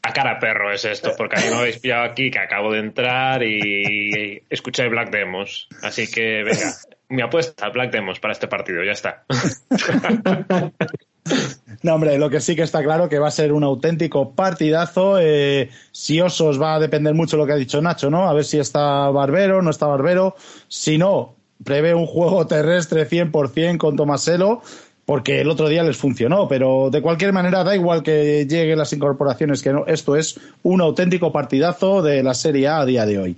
D: a cara perro es esto, porque a mí me habéis pillado aquí que acabo de entrar y escuché Black Demos. Así que, venga, mi apuesta, Black Demos para este partido, ya está.
A: No, hombre, lo que sí que está claro que va a ser un auténtico partidazo. Eh, si Osos va a depender mucho de lo que ha dicho Nacho, ¿no? A ver si está Barbero, no está Barbero. Si no, prevé un juego terrestre 100% con Tomaselo porque el otro día les funcionó, pero de cualquier manera da igual que lleguen las incorporaciones, que no, esto es un auténtico partidazo de la Serie A a día de hoy.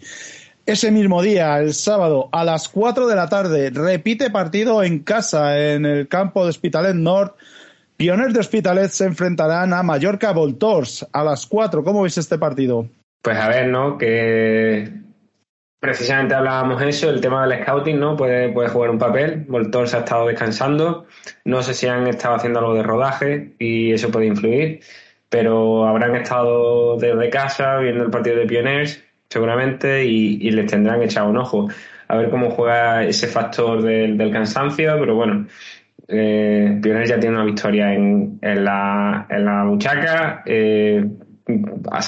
A: Ese mismo día, el sábado, a las 4 de la tarde, repite partido en casa, en el campo de Hospitalet North. Pioners de Hospitalet se enfrentarán a Mallorca Voltors a las 4. ¿Cómo veis este partido?
C: Pues a ver, ¿no? Que Precisamente hablábamos eso, el tema del scouting, ¿no? Puede, puede jugar un papel. Voltor se ha estado descansando. No sé si han estado haciendo algo de rodaje y eso puede influir, pero habrán estado desde casa viendo el partido de Pioners, seguramente, y, les tendrán echado un ojo. A ver cómo juega ese factor del, cansancio, pero bueno, eh, ya tiene una victoria en, en, la, en la muchaca. Eh,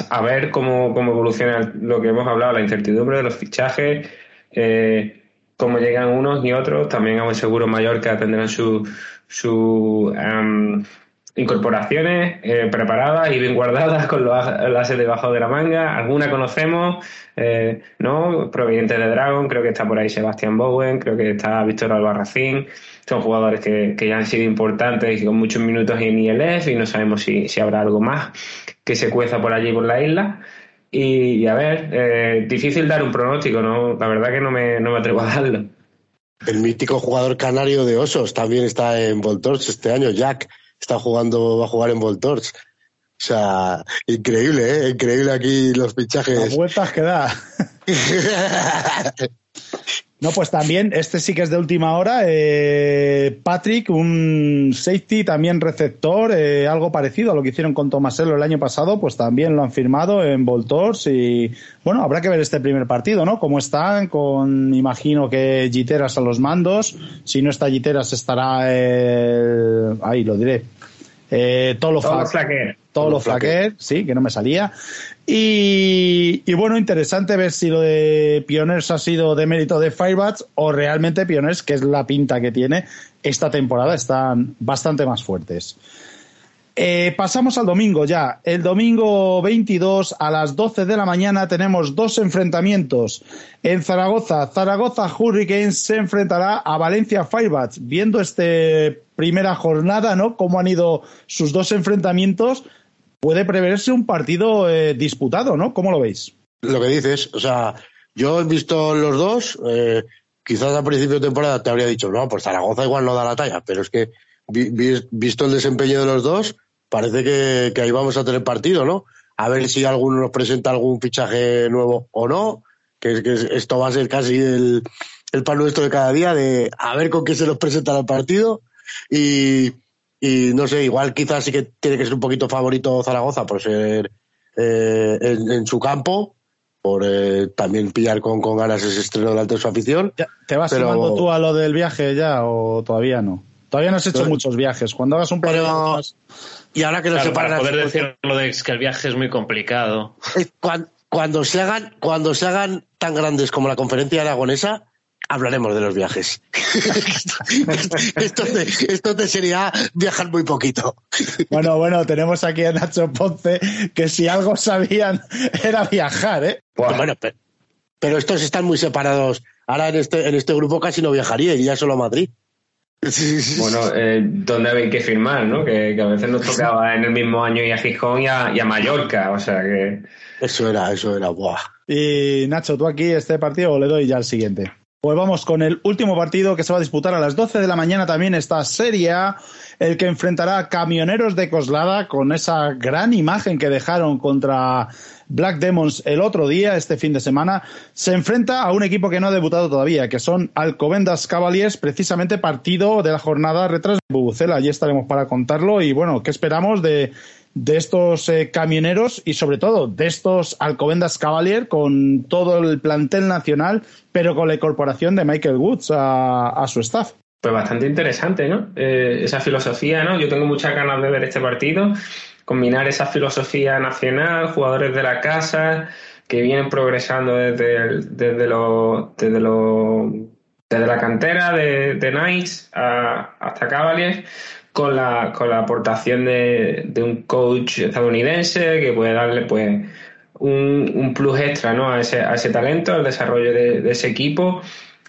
C: a, ver cómo, cómo, evoluciona lo que hemos hablado, la incertidumbre de los fichajes, eh, cómo llegan unos y otros. También a buen seguro Mallorca tendrán sus su, em, incorporaciones eh, preparadas y bien guardadas con los ases debajo de la manga. Alguna conocemos, eh, ¿no? Provenientes de Dragon, creo que está por ahí Sebastián Bowen, creo que está Víctor Albarracín. Son jugadores que, que, ya han sido importantes y con muchos minutos en ILF y no sabemos si, si habrá algo más que se cueza por allí por la isla. Y, a ver, eh, difícil dar un pronóstico, ¿no? La verdad que no me, no me atrevo a darlo.
B: El mítico jugador canario de Osos también está en Voltors este año, Jack. Está jugando, va a jugar en Voltors. O sea, increíble, ¿eh? Increíble aquí los fichajes.
A: Las vueltas que da. No, pues también, este sí que es de última hora. Eh, Patrick, un safety, también receptor, eh, algo parecido a lo que hicieron con Tomaselo el año pasado, pues también lo han firmado en Voltors y bueno, habrá que ver este primer partido, ¿no? Cómo están, con, imagino que Giteras a los mandos. Si no está Giteras estará, eh, ahí lo diré, eh, Tolo,
C: Todo flaquer.
A: Tolo Flaquer, sí, que no me salía. Y, y, bueno, interesante ver si lo de Pioners ha sido de mérito de Firebats o realmente Pioners, que es la pinta que tiene esta temporada, están bastante más fuertes. Eh, pasamos al domingo ya. El domingo 22 a las 12 de la mañana tenemos dos enfrentamientos. En Zaragoza, Zaragoza Hurricanes se enfrentará a Valencia Firebats. Viendo esta primera jornada, ¿no? Cómo han ido sus dos enfrentamientos, puede preverse un partido eh, disputado, ¿no? ¿Cómo lo veis?
B: Lo que dices, o sea, yo he visto los dos, eh, quizás a principio de temporada te habría dicho, no, pues Zaragoza igual no da la talla, pero es que vi, vi, visto el desempeño de los dos, parece que, que, ahí vamos a tener partido, ¿no? A ver si alguno nos presenta algún fichaje nuevo o no, que, que esto va a ser casi el, el pan nuestro de cada día, de a ver con qué se nos presenta el partido. Y, y no sé, igual quizás sí que tiene que ser un poquito favorito Zaragoza por ser eh, en, en, su campo, por eh, también pillar con, con, ganas ese estreno delante de su afición.
A: Ya, ¿Te vas pero... sumando tú a lo del viaje ya o todavía no? Todavía no has hecho pero, muchos viajes. Cuando hagas un par de
B: pero... Y ahora que no
D: claro,
B: se
D: para poder decir lo de que el viaje es muy complicado.
B: Cuando, cuando, se hagan, cuando se hagan tan grandes como la conferencia aragonesa, hablaremos de los viajes. esto, te, esto te sería viajar muy poquito.
A: Bueno, bueno, tenemos aquí a Nacho Ponce, que si algo sabían era viajar, ¿eh?
B: Bueno, pero, pero estos están muy separados. Ahora en este, en este grupo casi no viajaría, iría solo a Madrid.
C: Bueno, eh, ¿dónde habéis que firmar, no? Que, que, a veces nos tocaba en el mismo año ir a Gijón y a, y a Mallorca, o sea que...
B: Eso era, eso era, buah.
A: Y Nacho, ¿tú aquí este partido o le doy ya al siguiente? Pues vamos con el último partido que se va a disputar a las 12 de la mañana también esta Serie el que enfrentará a Camioneros de Coslada con esa gran imagen que dejaron contra Black Demons el otro día, este fin de semana, se enfrenta a un equipo que no ha debutado todavía, que son Alcobendas Cavaliers, precisamente partido de la jornada retras de Bubucela. Allí estaremos para contarlo y bueno, ¿qué esperamos de, de estos eh, camioneros y sobre todo de estos Alcobendas Cavalier con todo el plantel nacional, pero con la incorporación de Michael Woods a, su staff?
C: Pues bastante interesante, ¿no? Eh, esa filosofía, ¿no? Yo tengo muchas ganas de ver este partido combinar esa filosofía nacional, jugadores de la casa que vienen progresando desde, desde, lo, desde, lo, desde la cantera de, Nice hasta Cavaliers, con la, con la aportación de, de, un coach estadounidense que puede darle pues un, un plus extra ¿no? a, ese, a ese talento, al desarrollo de, ese equipo.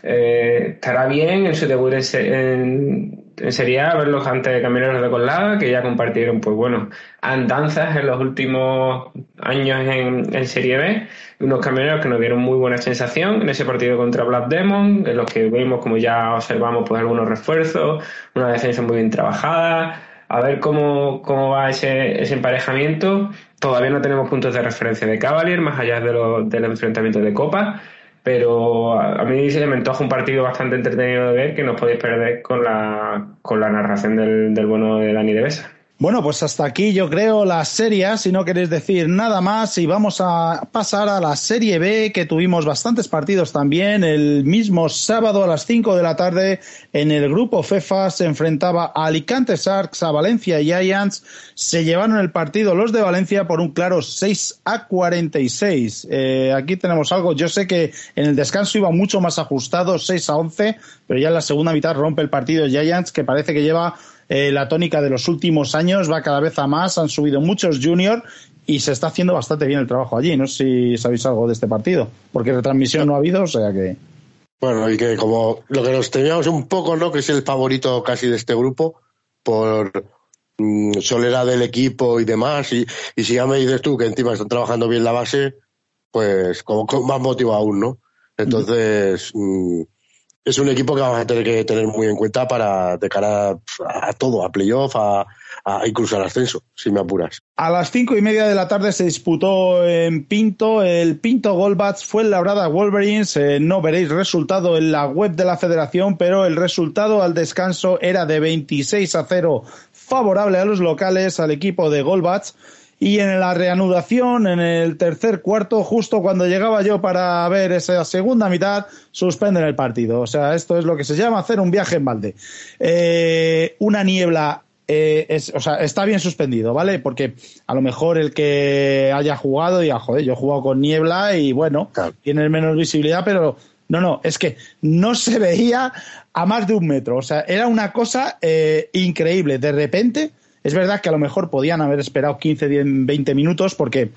C: Eh, estará bien en su debut en, sería verlos ante Camioneros de Colada, que ya compartieron, pues bueno, andanzas en los últimos años en, en, Serie B. Unos camioneros que nos dieron muy buena sensación en ese partido contra Black Demon, en los que vimos, como ya observamos, pues algunos refuerzos, una defensa muy bien trabajada. A ver cómo, cómo va ese, ese emparejamiento. Todavía no tenemos puntos de referencia de Cavalier, más allá de lo, del enfrentamiento de Copa pero a mí se me antoja un partido bastante entretenido de ver que no podéis perder con la, con la narración del, del bueno de Dani de Besa.
A: Bueno, pues hasta aquí yo creo la serie, si no queréis decir nada más, y vamos a pasar a la Serie B, que tuvimos bastantes partidos también. El mismo sábado a las 5 de la tarde, en el grupo FEFA, se enfrentaba a Alicante Sharks, a Valencia Giants. Se llevaron el partido los de Valencia por un claro 6 a 46. Eh, aquí tenemos algo. Yo sé que en el descanso iba mucho más ajustado, 6 a 11, pero ya en la segunda mitad rompe el partido Giants, que parece que lleva eh, la tónica de los últimos años va cada vez a más, han subido muchos juniors y se está haciendo bastante bien el trabajo allí. No sé si sabéis algo de este partido, porque retransmisión no ha habido, o sea que.
B: Bueno, y que como lo que nos teníamos un poco, ¿no? Que es el favorito casi de este grupo, por mmm, solera del equipo y demás. Y, y si ya me dices tú que encima están trabajando bien la base, pues como, como más motivo aún, ¿no? Entonces, mmm, es un equipo que vamos a tener que tener muy en cuenta para de cara a, todo, a playoff, a, incluso al ascenso, si me apuras.
A: A las cinco y media de la tarde se disputó en Pinto el Pinto Golbats fue Labrada Wolverines. Eh, no veréis resultado en la web de la federación, pero el resultado al descanso era de 26 a 0 favorable a los locales, al equipo de Golbats. Y en la reanudación, en el tercer cuarto, justo cuando llegaba yo para ver esa segunda mitad, suspenden el partido. O sea, esto es lo que se llama hacer un viaje en balde. Eh, una niebla eh, es, o sea, está bien suspendido, ¿vale? Porque a lo mejor el que haya jugado diga, joder, yo he jugado con niebla y bueno, tiene menos visibilidad, pero no, no, es que no se veía a más de un metro. O sea, era una cosa eh, increíble. De repente, es verdad que a lo mejor podían haber esperado 15, 20 minutos porque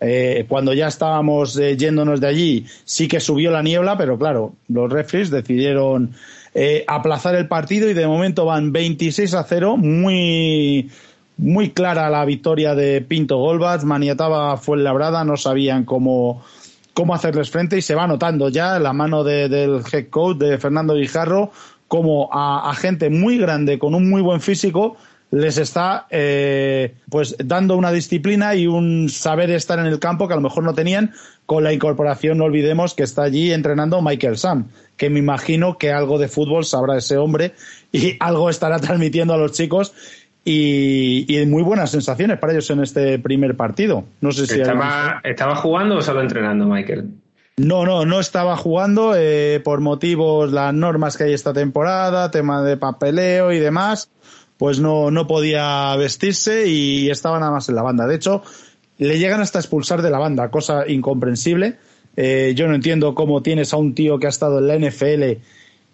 A: eh, cuando ya estábamos eh, yéndonos de allí sí que subió la niebla, pero claro, los referees decidieron eh, aplazar el partido y de momento van 26 a 0, muy muy clara la victoria de Pinto Golbas, maniataba fue labrada, no sabían cómo cómo hacerles frente y se va notando ya la mano del head coach de Fernando Guijarro como a gente muy grande con un muy buen físico les está eh, pues dando una disciplina y un saber estar en el campo que a lo mejor no tenían con la incorporación, no olvidemos que está allí entrenando Michael Sam, que me imagino que algo de fútbol sabrá ese hombre y algo estará transmitiendo a los chicos y, y muy buenas sensaciones para ellos en este primer partido. No sé si
C: estaba, estaba jugando o solo entrenando Michael.
A: No, no, no estaba jugando eh, por motivos, las normas que hay esta temporada, tema de papeleo y demás pues no, no podía vestirse y estaba nada más en la banda. De hecho, le llegan hasta expulsar de la banda, cosa incomprensible. Eh, yo no entiendo cómo tienes a un tío que ha estado en la NFL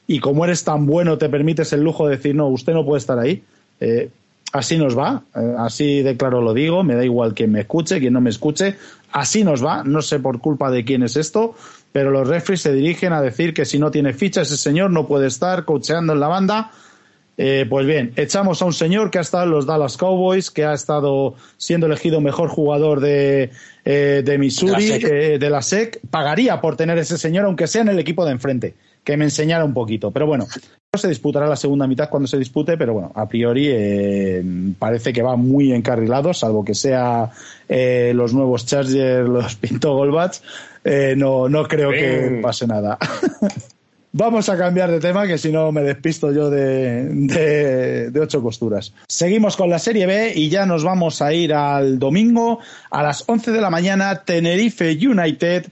A: y como eres tan bueno te permites el lujo de decir, no, usted no puede estar ahí. Eh, así nos va, eh, así de claro lo digo, me da igual quien me escuche, quien no me escuche, así nos va, no sé por culpa de quién es esto, pero los referees se dirigen a decir que si no tiene ficha ese señor no puede estar cocheando en la banda eh, pues bien, echamos a un señor que ha estado en los Dallas Cowboys, que ha estado siendo elegido mejor jugador de, eh, de Missouri, de la, SEC. Pagaría por tener ese señor, aunque sea en el equipo de enfrente, que me enseñara un poquito. Pero bueno, no se disputará la segunda mitad cuando se dispute, pero bueno, a priori eh, parece que va muy encarrilado, salvo que sea los nuevos Chargers, los Pinto Golbats. no, no creo que pase nada. Vamos a cambiar de tema, que si no me despisto yo de, ocho costuras. Seguimos con la Serie B y ya nos vamos a ir al domingo a las 11 de la mañana. Tenerife United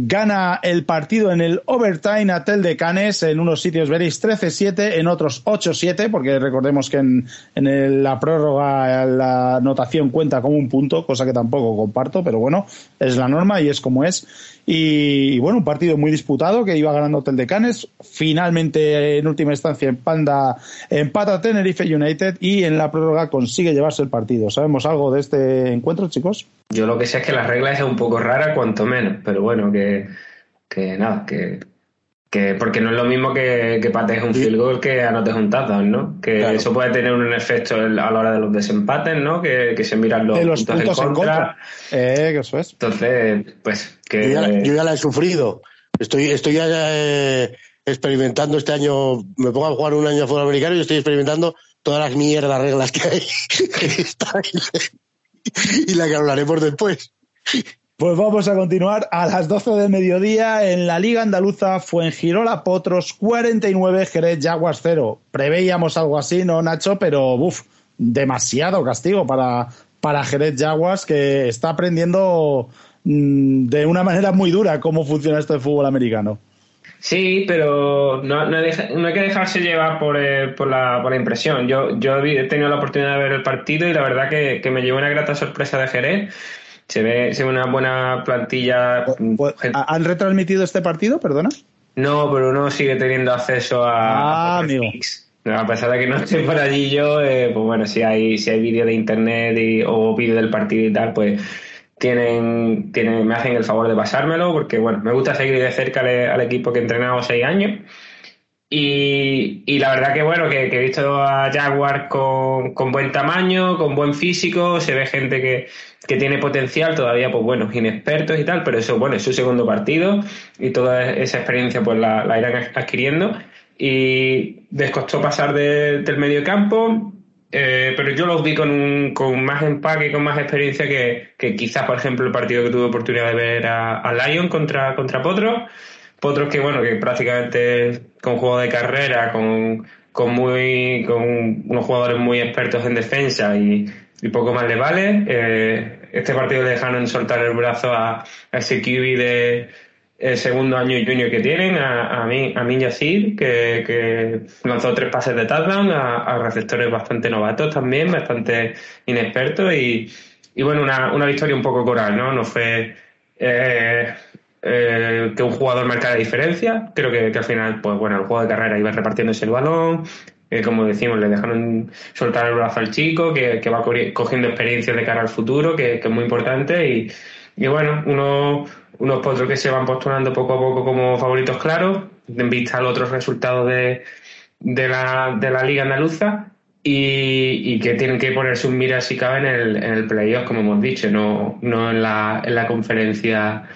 A: gana el partido en el overtime a Tel de Canes. En unos sitios veréis 13-7, en otros 8-7, porque recordemos que en, la prórroga la anotación cuenta como un punto, cosa que tampoco comparto, pero bueno, es la norma y es como es. Y, bueno, un partido muy disputado que iba ganando Hotel de Canes. Finalmente, en última instancia, en Panda empata Tenerife United y en la prórroga consigue llevarse el partido. ¿Sabemos algo de este encuentro, chicos?
C: Yo lo que sé es que la regla es un poco rara, cuanto menos, pero bueno, que, que nada, que que porque no es lo mismo que, que pates un field goal que anotes un touchdown, ¿no? Que eso puede tener un efecto a la hora de los desempates, ¿no? Que, se miran los, puntos, en contra.
A: Eh, que eso es.
C: Entonces, pues que...
B: Yo ya, la, he sufrido. Estoy, estoy ya eh, experimentando este año, me pongo a jugar un año a fútbol americano y estoy experimentando todas las mierdas reglas que hay. y la que hablaremos después.
A: Pues vamos a continuar a las 12 del mediodía en la Liga Andaluza Fuengirola Potros 49 Jerez Jaguars 0. Preveíamos algo así, ¿no, Nacho? Pero, uff, demasiado castigo para, para Jerez Jaguars que está aprendiendo mm, de una manera muy dura cómo funciona esto de fútbol americano.
C: Sí, pero no, no, hay, que dejarse llevar por, eh, por, la, por la impresión. Yo, yo he tenido la oportunidad de ver el partido y la verdad que, que me llevó una grata sorpresa de Jerez se ve, se ve una buena plantilla.
A: Pues, ¿Han retransmitido este partido, perdona?
C: No, pero uno sigue teniendo acceso a,
A: ah, amigo.
C: A pesar de que no estoy por allí yo, eh, pues bueno, si hay, si hay vídeo de internet o vídeo del partido y tal, pues tienen, tienen, me hacen el favor de pasármelo, porque bueno, me gusta seguir de cerca al, equipo que he entrenado seis años. Y, y, la verdad que bueno, que, que he visto a Jaguar con, con, buen tamaño, con buen físico, se ve gente que, que tiene potencial, todavía, pues bueno, inexpertos y tal, pero eso, bueno, es su segundo partido y toda esa experiencia pues la, irán adquiriendo. Y les costó pasar del medio campo, eh, pero yo los vi con, con más empaque, con más experiencia que, que, quizás, por ejemplo, el partido que tuve oportunidad de ver a, a Lyon contra, contra Potros. Potros que, bueno, que prácticamente con juego de carrera, con, con, muy, con unos jugadores muy expertos en defensa y, y poco más le vale. Eh, este partido le dejaron soltar el brazo a, ese QB de el segundo año junior que tienen, a, a, mí, a que, que lanzó tres pases de touchdown, a, receptores bastante novatos también, bastante inexpertos y, y bueno, una, una victoria un poco coral, ¿no? No fue eh, eh, que un jugador marcara diferencia, creo que, que, al final, pues bueno, el juego de carrera iba repartiéndose el balón, como decimos, le dejaron soltar el brazo al chico, que, va cogiendo experiencias de cara al futuro, que, es muy importante. Y, y bueno, unos, unos potros que se van postulando poco a poco como favoritos claros, en vista a los otros resultados de, de, la, de la Liga Andaluza. Y, y, que tienen que ponerse un mira si cabe en el, en el playoff, como hemos dicho, no, no en, la, en la conferencia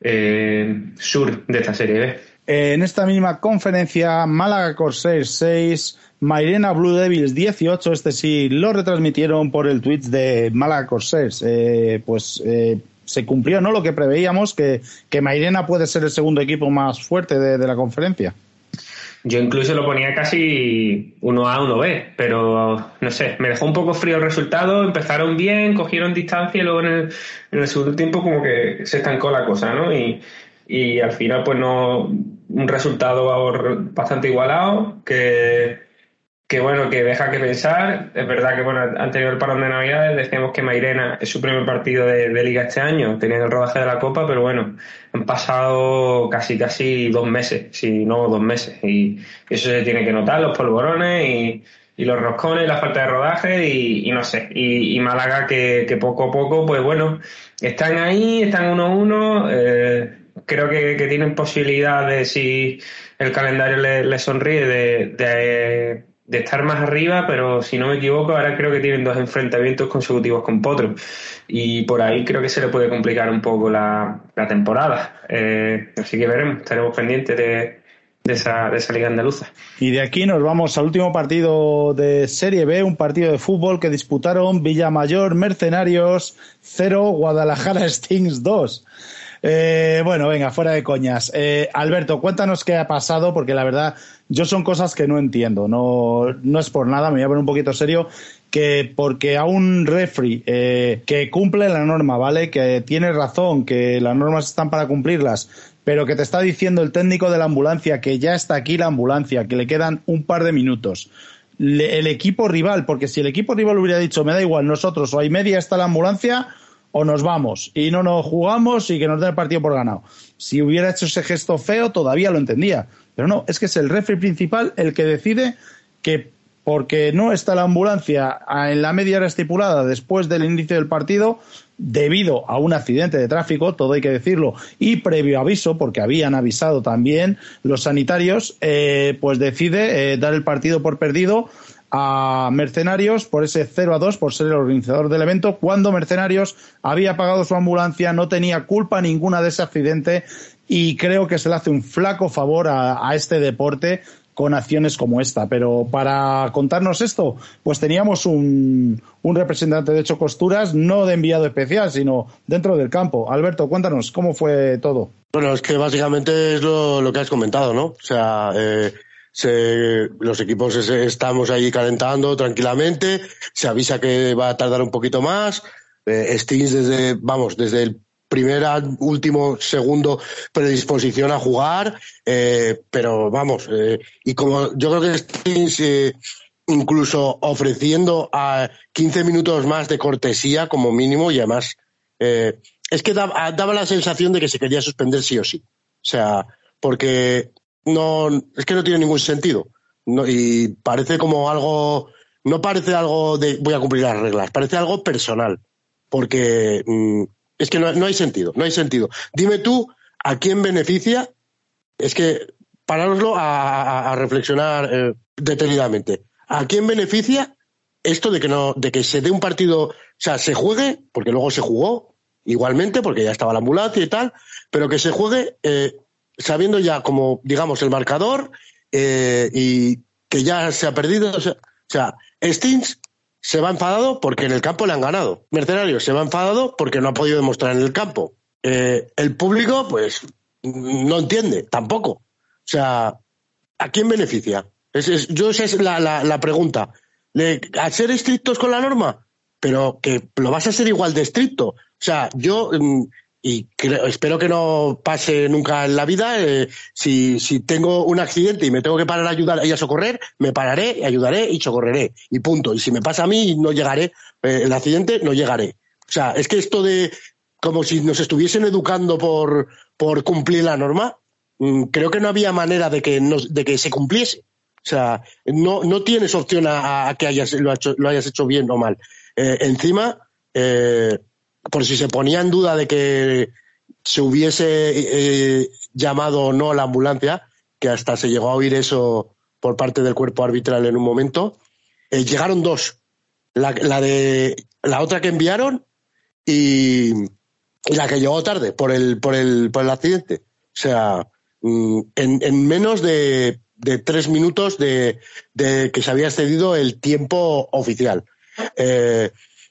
C: eh, sur de esta serie B.
A: En esta misma conferencia, Málaga Corsairs 6, Mairena Blue Devils 18, este sí lo retransmitieron por el Twitch de Málaga Corsairs. Eh, pues eh, se cumplió ¿no? lo que preveíamos, que, que Mairena puede ser el segundo equipo más fuerte de, la conferencia.
C: Yo incluso lo ponía casi 1A, 1B, pero no sé, me dejó un poco frío el resultado. Empezaron bien, cogieron distancia y luego en el, en el segundo tiempo como que se estancó la cosa, ¿no? Y, y al final, pues no, un resultado bastante igualado que que bueno, que deja que pensar. Es verdad que, bueno, anterior al parón de Navidades decíamos que Mairena es su primer partido de, liga este año, tenía el rodaje de la Copa, pero bueno, han pasado casi, casi dos meses, si no dos meses, y eso se tiene que notar, los polvorones y, y los roscones, la falta de rodaje y, no sé, y, Málaga que, que, poco a poco, pues bueno, están ahí, están uno a uno, eh, creo que, tienen posibilidad de, si el calendario les le sonríe, de de estar más arriba, pero si no me equivoco, ahora creo que tienen dos enfrentamientos consecutivos con Potro. Y por ahí creo que se le puede complicar un poco la, temporada. Eh, así que veremos, estaremos pendientes de, de, esa, de esa liga andaluza.
A: Y de aquí nos vamos al último partido de Serie B, un partido de fútbol que disputaron Villamayor Mercenarios 0, Guadalajara Stings 2. Eh, bueno, venga, fuera de coñas. Eh, Alberto, cuéntanos qué ha pasado, porque la verdad, yo son cosas que no entiendo. No, no es por nada, me voy a poner un poquito serio, que porque a un refri eh, que cumple la norma, ¿vale? Que tiene razón, que las normas están para cumplirlas, pero que te está diciendo el técnico de la ambulancia que ya está aquí la ambulancia, que le quedan un par de minutos. el equipo rival, porque si el equipo rival hubiera dicho, me da igual, nosotros o hay media está la ambulancia, o nos vamos y no nos jugamos y que nos den el partido por ganado. Si hubiera hecho ese gesto feo, todavía lo entendía. Pero no, es que es el refri principal el que decide que porque no está la ambulancia en la media hora estipulada después del inicio del partido, debido a un accidente de tráfico, todo hay que decirlo, y previo aviso, porque habían avisado también los sanitarios, eh, pues decide eh, dar el partido por perdido a Mercenarios por ese 0 a 2 por ser el organizador del evento cuando Mercenarios había pagado su ambulancia, no tenía culpa ninguna de ese accidente y creo que se le hace un flaco favor a, este deporte con acciones como esta. Pero para contarnos esto, pues teníamos un, un, representante de hecho costuras, no de enviado especial, sino dentro del campo. Alberto, cuéntanos, ¿cómo fue todo?
B: Bueno, es que básicamente es lo, lo que has comentado, ¿no? O sea, eh, se, los equipos estamos ahí calentando tranquilamente, se avisa que va a tardar un poquito más, eh, desde, vamos, desde el primer último segundo predisposición a jugar, eh, pero vamos, eh, y como yo creo que Stings eh, incluso ofreciendo a 15 minutos más de cortesía como mínimo y además es que daba la sensación de que se quería suspender sí o sí. O sea, porque no, es que no tiene ningún sentido. y parece como algo, no parece algo de voy a cumplir las reglas, parece algo personal. Porque mm, es que no, hay sentido, no hay sentido. Dime tú a quién beneficia, es que parároslo a, reflexionar eh, detenidamente. ¿A quién beneficia esto de que no, de que se dé un partido, o sea, se juegue, porque luego se jugó igualmente, porque ya estaba la ambulancia y tal, pero que se juegue eh, sabiendo ya como, digamos, el marcador eh, y que ya se ha perdido. O sea, Stings se va enfadado porque en el campo le han ganado. Mercenarios se va enfadado porque no ha podido demostrar en el campo. Eh, el público, pues, no entiende tampoco. O sea, ¿a quién beneficia? yo esa es la, la, pregunta. De, ¿A ser estrictos con la norma? Pero que lo vas a ser igual de estricto. O sea, yo y espero que no pase nunca en la vida. Eh, si, si, tengo un accidente y me tengo que parar a ayudar y a socorrer, me pararé, ayudaré y socorreré. Y punto. Y si me pasa a mí no llegaré, eh, el accidente, no llegaré. O sea, es que esto de como si nos estuviesen educando por, por cumplir la norma, mm, creo que no había manera de que, de que se cumpliese. O sea, no, no tienes opción a, que hayas, lo, hayas hecho bien o mal. Eh, encima, por si se ponía en duda de que se hubiese eh, llamado o no la ambulancia, que hasta se llegó a oír eso por parte del cuerpo arbitral en un momento, eh, llegaron dos. La, de la otra que enviaron y, la que llegó tarde por el, por el, por el accidente. O sea, mm, en, menos de, tres minutos de, que se había excedido el tiempo oficial. Eh,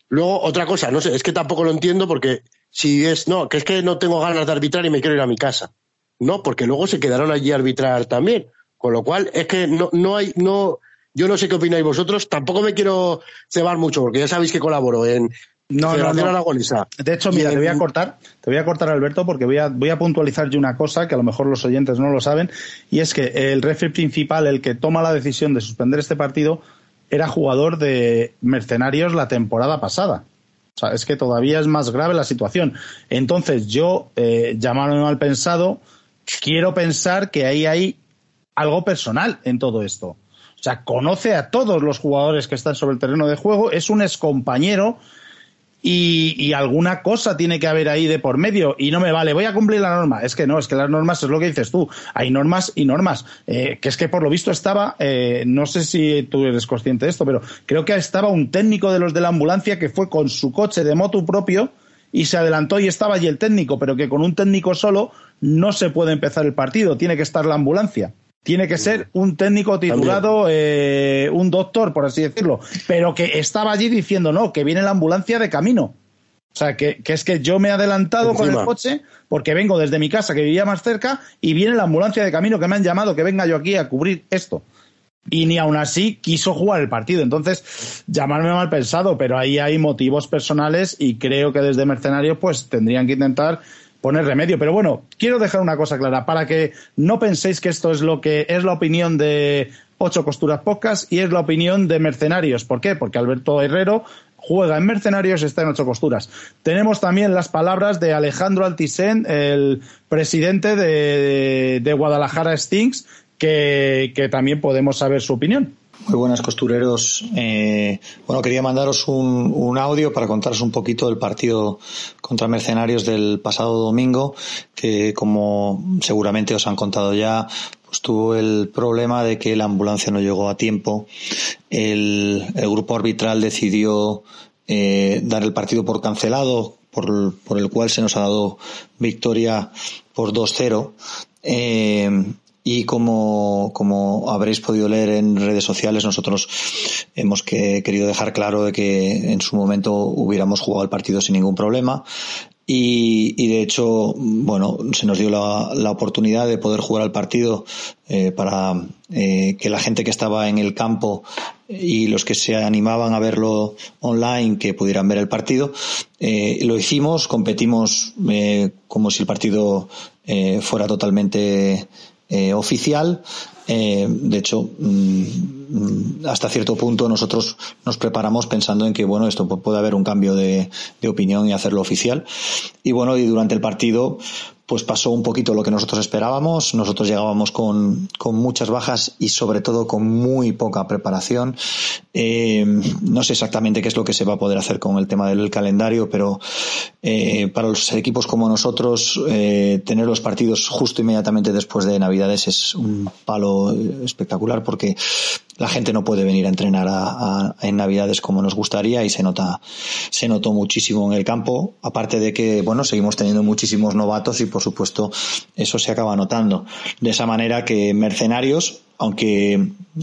B: Luego, otra cosa, no sé, es que tampoco lo entiendo porque si es, no, que es que no tengo ganas de arbitrar y me quiero ir a mi casa. No, porque luego se quedaron allí a arbitrar también. Con lo cual, es que no, no hay, no, yo no sé qué opináis vosotros, tampoco me quiero cebar mucho, porque ya sabéis que colaboro en
A: no, no, no. De hecho, mira, te voy a cortar, te voy a cortar, Alberto, porque voy a, voy a puntualizar yo una cosa que a lo mejor los oyentes no lo saben, y es que el referee principal, el que toma la decisión de suspender este partido, era jugador de Mercenarios la temporada pasada. O sea, es que todavía es más grave la situación. Entonces, yo, eh, llamarme mal pensado, quiero pensar que ahí hay algo personal en todo esto. O sea, conoce a todos los jugadores que están sobre el terreno de juego, es un excompañero y, alguna cosa tiene que haber ahí de por medio y no me vale, voy a cumplir la norma. Es que no, es que las normas es lo que dices tú. Hay normas y normas. Eh, que es que por lo visto estaba, eh, no sé si tú eres consciente de esto, pero creo que estaba un técnico de los de la ambulancia que fue con su coche de moto propio y se adelantó y estaba allí el técnico, pero que con un técnico solo no se puede empezar el partido, tiene que estar la ambulancia. Tiene que ser un técnico titulado, eh, un doctor, por así decirlo, pero que estaba allí diciendo, no, que viene la ambulancia de camino. O sea, que, es que yo me he adelantado con el coche porque vengo desde mi casa, que vivía más cerca, y viene la ambulancia de camino que me han llamado que venga yo aquí a cubrir esto. Y ni aún así quiso jugar el partido. Entonces, llamarme mal pensado, pero ahí hay motivos personales y creo que desde Mercenarios pues tendrían que intentar poner remedio. Pero bueno, quiero dejar una cosa clara, para que no penséis que esto es lo que es la opinión de Ocho Costuras Pocas y es la opinión de Mercenarios. ¿Por qué? Porque Alberto Herrero juega en Mercenarios y está en Ocho Costuras. Tenemos también las palabras de Alejandro Altisén, el presidente de, Guadalajara Stings, que también podemos saber su opinión.
E: Muy buenas costureros. Eh, bueno, quería mandaros un, un, audio para contaros un poquito del partido contra Mercenarios del pasado domingo, que como seguramente os han contado ya, pues tuvo el problema de que la ambulancia no llegó a tiempo. El, el grupo arbitral decidió eh, dar el partido por cancelado, por, por, el cual se nos ha dado victoria por 2-0. Eh, y como, como habréis podido leer en redes sociales, nosotros hemos que, querido dejar claro de que en su momento hubiéramos jugado el partido sin ningún problema. Y, y de hecho, bueno, se nos dio la, la oportunidad de poder jugar al partido eh, para eh, que la gente que estaba en el campo y los que se animaban a verlo online que pudieran ver el partido. Eh, lo hicimos, competimos eh, como si el partido eh, fuera totalmente eh, oficial. Eh, de hecho, mm, hasta cierto punto nosotros nos preparamos pensando en que, bueno, esto puede haber un cambio de, de opinión y hacerlo oficial. Y bueno, y durante el partido, pues pasó un poquito lo que nosotros esperábamos. Nosotros llegábamos con, con muchas bajas y sobre todo con muy poca preparación. Eh, no sé exactamente qué es lo que se va a poder hacer con el tema del calendario, pero eh, para los equipos como nosotros, eh, tener los partidos justo inmediatamente después de Navidades es un palo espectacular porque la gente no puede venir a entrenar en Navidades como nos gustaría y se nota, se notó muchísimo en el campo. Aparte de que, bueno, seguimos teniendo muchísimos novatos y por supuesto eso se acaba notando. De esa manera que Mercenarios, aunque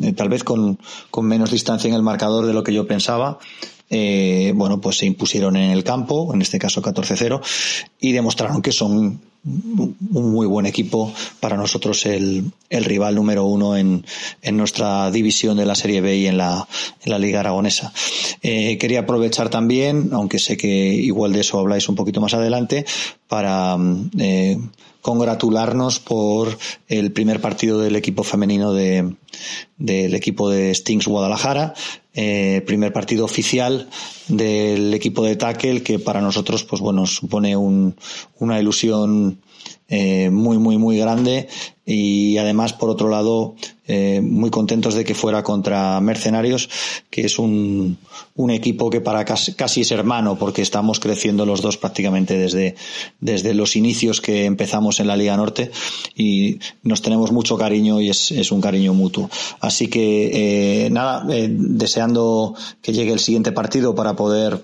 E: eh, tal vez con, con menos distancia en el marcador de lo que yo pensaba, eh, bueno, pues se impusieron en el campo, en este caso 14-0, y demostraron que son un muy buen equipo para nosotros el, el rival número uno en, en, nuestra división de la Serie B y en la, en la Liga Aragonesa. Eh, quería aprovechar también, aunque sé que igual de eso habláis un poquito más adelante, para eh, congratularnos por el primer partido del equipo femenino de, del equipo de Stings Guadalajara, eh, primer partido oficial del equipo de tackle que para nosotros pues bueno supone un, una ilusión eh, muy muy muy grande. Y además por otro lado eh, muy contentos de que fuera contra Mercenarios que es un, un equipo que para casi, casi, es hermano porque estamos creciendo los dos prácticamente desde, desde los inicios que empezamos en la Liga Norte. Y nos tenemos mucho cariño y es, es un cariño mutuo. Así que eh, nada, deseando que llegue el siguiente partido para poder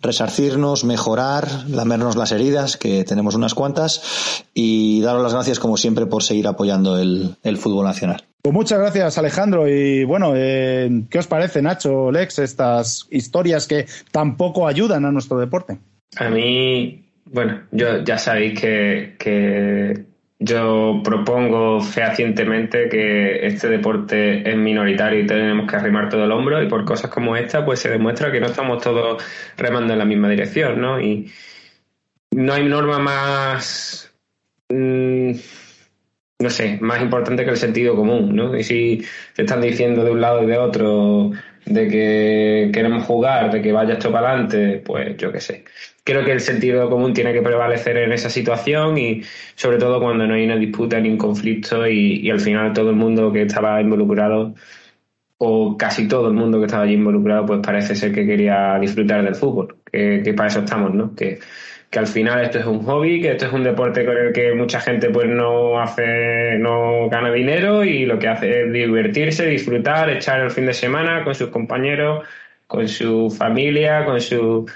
E: resarcirnos, mejorar, lamernos las heridas, que tenemos unas cuantas, y daros las gracias como siempre por seguir apoyando el, el fútbol nacional.
A: Pues muchas gracias, Alejandro. Y bueno, eh, ¿qué os parece, Nacho, Lex, estas historias que tampoco ayudan a nuestro deporte?
C: A mí, bueno, yo ya sabéis que, que yo propongo fehacientemente que este deporte es minoritario y tenemos que arrimar todo el hombro y por cosas como esta pues se demuestra que no estamos todos remando en la misma dirección, ¿no? Y no hay norma más... Mmm, no sé, más importante que el sentido común, ¿no? Y si te están diciendo de un lado y de otro de que queremos jugar, de que vaya esto para adelante, pues yo qué sé. Creo que el sentido común tiene que prevalecer en esa situación y sobre todo cuando no hay una disputa ni un conflicto y, al final todo el mundo que estaba involucrado o casi todo el mundo que estaba allí involucrado pues parece ser que quería disfrutar del fútbol, que, que para eso estamos, ¿no? Que que al final esto es un hobby, que esto es un deporte con el que mucha gente pues no hace, no gana dinero y lo que hace es divertirse, disfrutar, echar el fin de semana con sus compañeros, con su familia, con su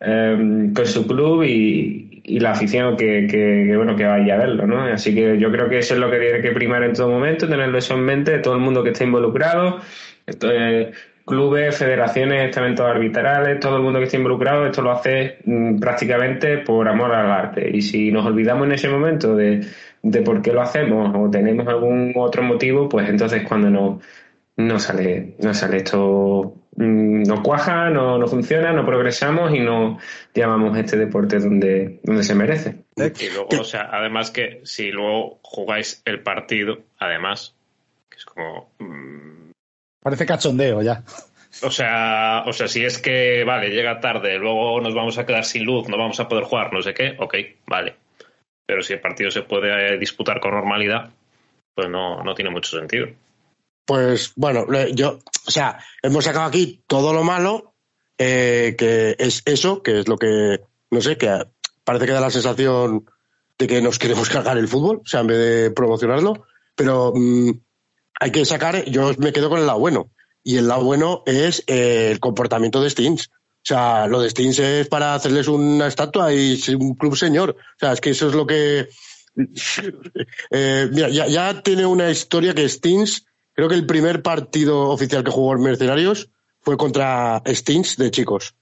C: em, con su club y, la afición que, que, bueno que vaya a verlo, ¿no? Así que yo creo que eso es lo que tiene que primar en todo momento, tenerlo eso en mente, todo el mundo que esté involucrado. Esto es, clubes, federaciones, estamentos arbitrales, todo el mundo que esté involucrado, esto lo hace mm, prácticamente por amor al arte. Y si nos olvidamos en ese momento de, de por qué lo hacemos o tenemos algún otro motivo, pues entonces cuando no, no sale, no sale esto, mm, no cuaja, no, no funciona, no progresamos y no llamamos este deporte donde, donde se merece.
D: Y luego, o sea, además que si luego jugáis el partido, además, que es como mm,
A: Parece cachondeo ya.
D: O sea, o sea, si es que, vale, llega tarde, luego nos vamos a quedar sin luz, no vamos a poder jugar, no sé qué, ok, vale. Pero si el partido se puede disputar con normalidad, pues no, no tiene mucho sentido.
B: Pues bueno, yo, o sea, hemos sacado aquí todo lo malo, eh, que es eso, que es lo que, no sé, que parece que da la sensación de que nos queremos cargar el fútbol, o sea, en vez de promocionarlo, pero mm, hay que sacar, yo me quedo con el lado bueno. Y el lado bueno es eh, el comportamiento de Stins. O sea, lo de Stins es para hacerles una estatua y un club señor. O sea, es que eso es lo que. Eh, mira, ya, tiene una historia que Stins, creo que el primer partido oficial que jugó en Mercenarios fue contra Stins de chicos.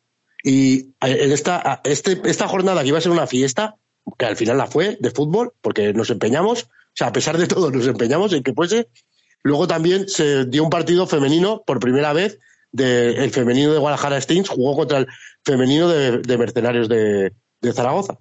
B: Y en esta, este, esta jornada que iba a ser una fiesta, que al final la fue, de fútbol, porque nos empeñamos, o sea, a pesar de todo, nos empeñamos en que fuese, Luego también se dio un partido femenino por primera vez. De, el femenino de Guadalajara Stings jugó contra el femenino de, Mercenarios de, Zaragoza,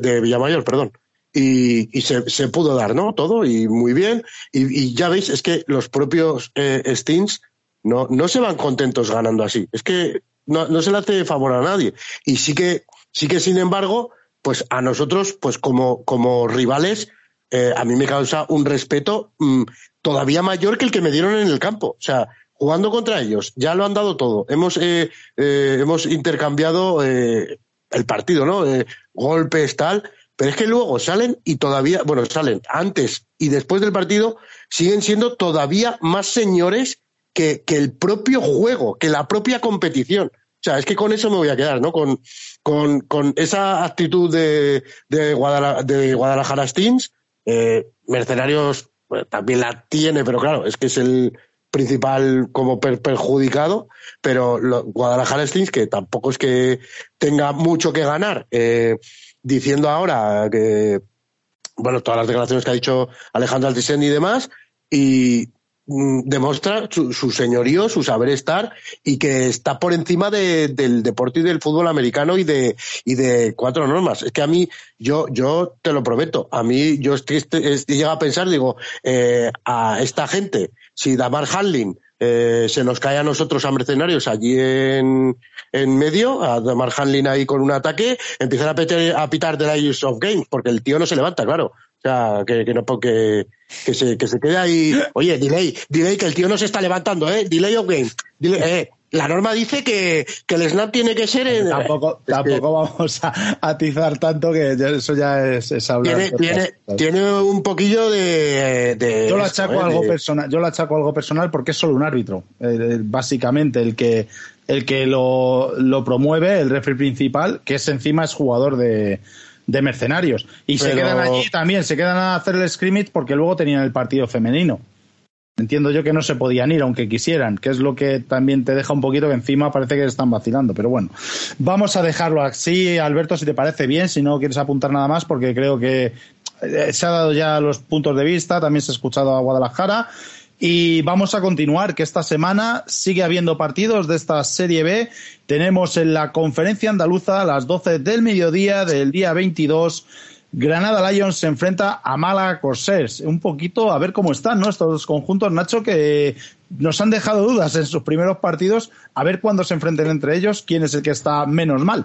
B: de Villamayor, perdón. Y, se, pudo dar, ¿no? Todo y muy bien. Y, ya veis, es que los propios eh, Stings no, no se van contentos ganando así. Es que no, no se le hace favor a nadie. Y sí que, sí que, sin embargo, pues a nosotros, pues como, como rivales, eh, a mí me causa un respeto mm, todavía mayor que el que me dieron en el campo. O sea, jugando contra ellos, ya lo han dado todo. Hemos, eh, eh, hemos intercambiado el partido, ¿no? golpes, tal. Pero es que luego salen y todavía, bueno, salen antes y después del partido, siguen siendo todavía más señores que, que el propio juego, que la propia competición. O sea, es que con eso me voy a quedar, ¿no? Con, con, con esa actitud de, de, Guadalajara, de Guadalajara Steams. Eh, Mercenarios también la tiene, pero claro, es que es el principal como perjudicado, pero Guadalajara Steams, que tampoco es que tenga mucho que ganar, eh, diciendo ahora que, bueno, todas las declaraciones que ha dicho Alejandro Altisen y demás, y demuestra su, señorío, su saber estar y que está por encima del deporte y del fútbol americano y de, y de cuatro normas. Es que a mí, yo, yo te lo prometo, a mí yo estoy, estoy, a pensar, digo, eh, a esta gente, si Damar Hanlin eh, se nos cae a nosotros a mercenarios allí en, en medio, a Damar Hanlin ahí con un ataque, empiezan a, a pitar The Lions of Games, porque el tío no se levanta, claro. O sea, que, que no que, que se, que se quede ahí. Oye, delay, delay, que el tío no se está levantando, ¿eh? Delay of game. eh, la norma dice que, que, el snap tiene que ser en.
A: Tampoco, tampoco vamos a atizar tanto que eso ya es, es hablar.
B: Tiene, tiene, tiene, un poquillo de. de
A: yo lo achaco ¿eh? algo personal. Yo lo achaco algo personal porque es solo un árbitro. básicamente, el que el que lo, lo promueve, el referee principal, que es encima es jugador de, de mercenarios. Y se quedan allí también, se quedan a hacer el scrimmage porque luego tenían el partido femenino. Entiendo yo que no se podían ir aunque quisieran, que es lo que también te deja un poquito que encima parece que están vacilando. Pero bueno, vamos a dejarlo así, Alberto, si te parece bien, si no quieres apuntar nada más, porque creo que eh, se ha dado ya los puntos de vista, también se ha escuchado a Guadalajara. Y vamos a continuar, que esta semana sigue habiendo partidos de esta Serie B. Tenemos en la conferencia andaluza a las 12 del mediodía del día 22. Granada Lions se enfrenta a Málaga Corsairs. Un poquito a ver cómo están ¿no? estos conjuntos, Nacho, que nos han dejado dudas en sus primeros partidos. A ver cuándo se enfrenten entre ellos, quién es el que está menos mal.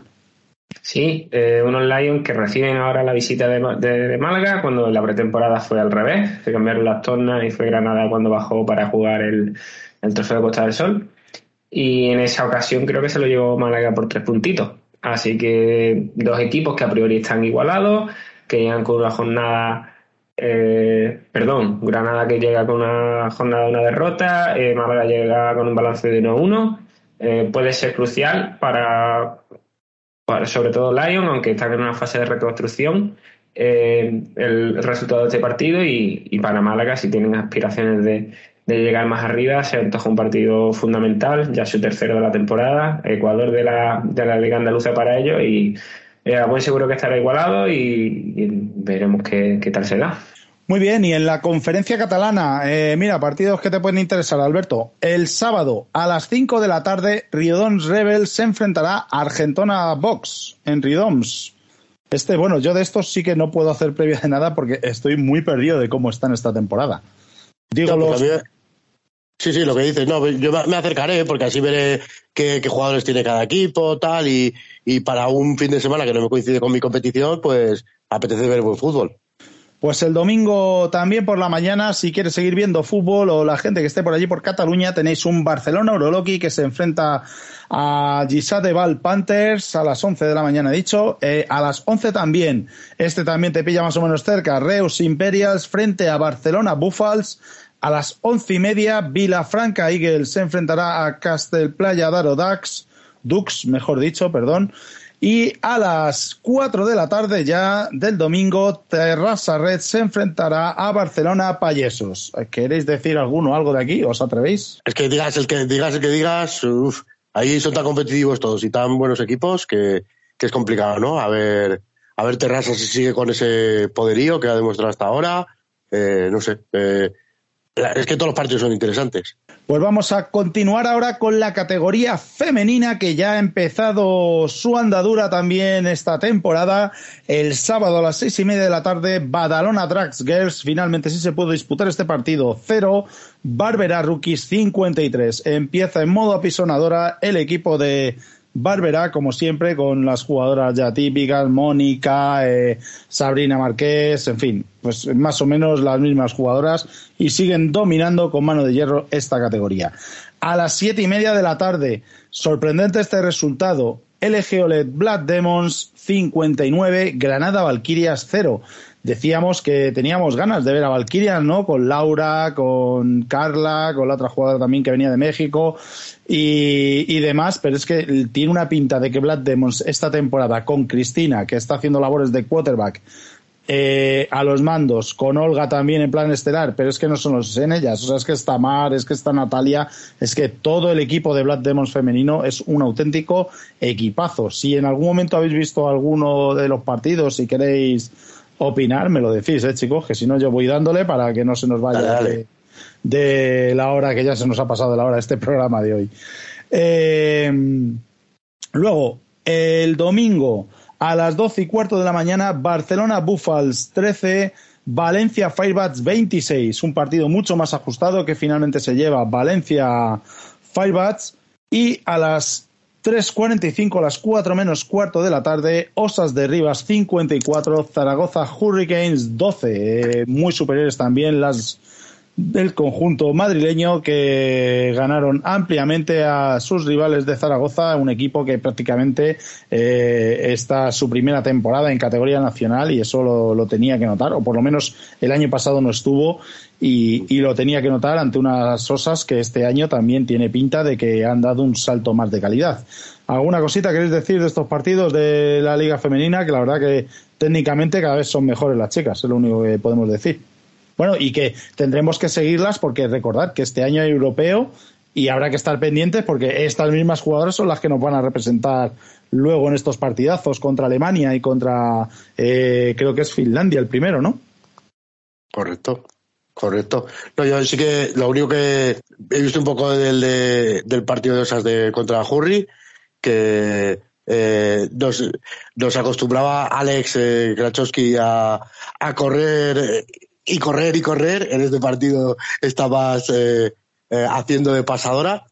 C: Sí, eh, unos Lions que reciben ahora la visita de, Málaga cuando la pretemporada fue al revés, se cambiaron las tornas y fue Granada cuando bajó para jugar el, Trofeo de Costa del Sol. Y en esa ocasión creo que se lo llevó Málaga por tres puntitos. Así que dos equipos que a priori están igualados, que llegan con una jornada eh, perdón, Granada que llega con una jornada de una derrota, eh, Málaga llega con un balance de 1-1. Eh, puede ser crucial para sobre todo Lyon, aunque están en una fase de reconstrucción, eh, el resultado de este partido y, para Málaga, si tienen aspiraciones de, llegar más arriba, se antoja un partido fundamental, ya su tercero de la temporada, Ecuador de la, de la Liga Andaluza para ellos y eh, buen seguro que estará igualado y, veremos qué, qué tal se da.
A: Muy bien, y en la conferencia catalana, eh, mira, partidos que te pueden interesar, Alberto. El sábado a las 5 de la tarde, Riodoms Rebels se enfrentará a Argentona Box en Riodoms. Este, bueno, yo de estos sí que no puedo hacer previa de nada porque estoy muy perdido de cómo está en esta temporada. Digo los...
B: Sí, sí, lo que dices. No, yo me acercaré porque así veré qué, jugadores tiene cada equipo, tal, y, y para un fin de semana que no me coincide con mi competición, pues apetece ver buen fútbol.
A: Pues el domingo también por la mañana, si quieres seguir viendo fútbol o la gente que esté por allí por Cataluña, tenéis un Barcelona Uroloqui que se enfrenta a Gisade Val Panthers a las 11 de la mañana, dicho. Eh, a las 11 también, este también te pilla más o menos cerca, Reus Imperials frente a Barcelona Buffals. A las once y media, Vilafranca Eagles se enfrentará a Castel Playa Daro Dux, Dux, mejor dicho, perdón. Y a las 4 de la tarde ya del domingo, Terrassa Red se enfrentará a Barcelona Payesos. ¿Queréis decir alguno algo de aquí? ¿Os atrevéis?
B: Es que digas el que digas el que digas, ahí son tan competitivos todos y tan buenos equipos que, es complicado, ¿no? A ver, a ver Terrassa si sigue con ese poderío que ha demostrado hasta ahora. Eh, no sé. Eh, es que todos los partidos son interesantes.
A: Pues vamos a continuar ahora con la categoría femenina que ya ha empezado su andadura también esta temporada. El sábado a las seis y media de la tarde, Badalona Drags Girls. Finalmente sí se pudo disputar este partido. Cero, Barbera Rookies 53. Empieza en modo apisonadora el equipo de Barbera, como siempre, con las jugadoras ya típicas, Mónica, eh, Sabrina Marqués, en fin, pues más o menos las mismas jugadoras y siguen dominando con mano de hierro esta categoría. A las siete y media de la tarde, sorprendente este resultado, LG OLED Black Demons 59, Granada Valkyrias 0. Decíamos que teníamos ganas de ver a Valkyria, ¿no? Con Laura, con Carla, con la otra jugadora también que venía de México y, demás, pero es que tiene una pinta de que Black Demons esta temporada con Cristina, que está haciendo labores de quarterback, eh, a los mandos, con Olga también en plan estelar, pero es que no son los en ellas, o sea, es que está Mar, es que está Natalia, es que todo el equipo de Black Demons femenino es un auténtico equipazo. Si en algún momento habéis visto alguno de los partidos, si queréis opinar, me lo decís, eh, chicos, que si no yo voy dándole para que no se nos vaya De, la hora que ya se nos ha pasado de la hora de este programa de hoy. Eh, luego, el domingo a las 12 y cuarto de la mañana, Barcelona Buffals 13, Valencia Firebats 26. Un partido mucho más ajustado que finalmente se lleva Valencia Firebats. Y a las 3.45, a las 4 menos cuarto de la tarde, Osas de Rivas 54, Zaragoza Hurricanes 12. Eh, muy superiores también las del conjunto madrileño que ganaron ampliamente a sus rivales de Zaragoza, un equipo que prácticamente eh, está su primera temporada en categoría nacional y eso lo, tenía que notar, o por lo menos el año pasado no estuvo y, y, lo tenía que notar ante unas osas que este año también tiene pinta de que han dado un salto más de calidad. ¿Alguna cosita queréis decir de estos partidos de la Liga Femenina? Que la verdad que técnicamente cada vez son mejores las chicas, es lo único que podemos decir. Bueno, y que tendremos que seguirlas porque recordad que este año hay europeo y habrá que estar pendientes porque estas mismas jugadoras son las que nos van a representar luego en estos partidazos contra Alemania y contra, eh, creo que es Finlandia el primero, ¿no?
B: Correcto, correcto. No, yo sí que lo único que he visto un poco del, del partido de esas de contra Hurry, que eh, nos, acostumbraba Alex eh, a, a correr y correr y correr. En este partido estabas eh, eh, haciendo de pasadora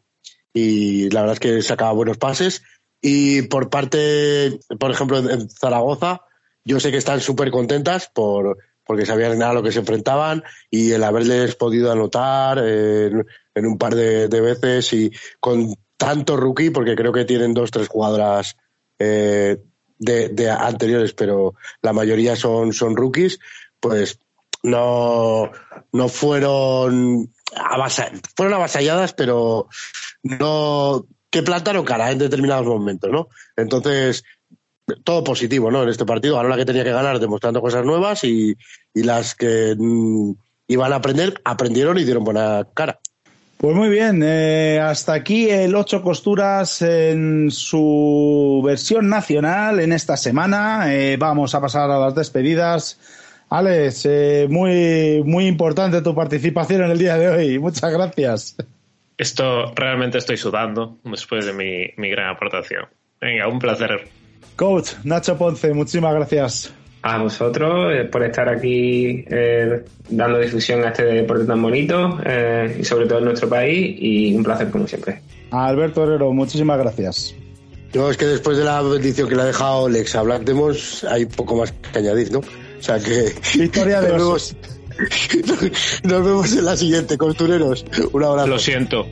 B: y la verdad es que sacaba buenos pases. Y por parte, por ejemplo, en Zaragoza, yo sé que están súper contentas por, porque sabían a lo que se enfrentaban y el haberles podido anotar en, un par de, veces y con tanto rookie, porque creo que tienen dos, tres jugadoras eh, de, anteriores, pero la mayoría son, son rookies, pues no, no fueron, fueron avasalladas, pero no, que plantaron cara en determinados momentos, ¿no? Entonces, todo positivo, ¿no? En este partido, ahora la que tenía que ganar demostrando cosas nuevas y, y las que mm, iban a aprender, aprendieron y dieron buena cara.
A: Pues muy bien, eh, hasta aquí el ocho costuras en su versión nacional en esta semana. Eh, vamos a pasar a las despedidas. Alex, eh, muy, muy importante tu participación en el día de hoy. Muchas gracias.
D: Esto realmente estoy sudando después de mi, mi gran aportación. Venga, un placer.
A: Coach Nacho Ponce, muchísimas gracias.
C: A vosotros eh, por estar aquí eh, dando difusión a este deporte tan bonito y sobre todo en nuestro país y un placer como siempre.
A: A Alberto Herrero, muchísimas gracias.
B: Yo es que después de la bendición que le ha dejado Alex a Black hay poco más que añadir, ¿no? O sea que.
A: Victoria de
B: nos nos vemos en la siguiente, costureros. Un abrazo.
D: Lo siento.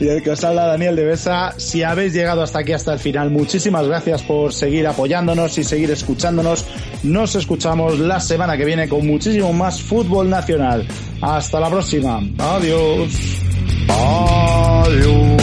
A: y el que os habla Daniel de Besa, si habéis llegado hasta aquí, hasta el final, muchísimas gracias por seguir apoyándonos y seguir escuchándonos. Nos escuchamos la semana que viene con muchísimo más fútbol nacional. Hasta la próxima. Adiós. Adiós.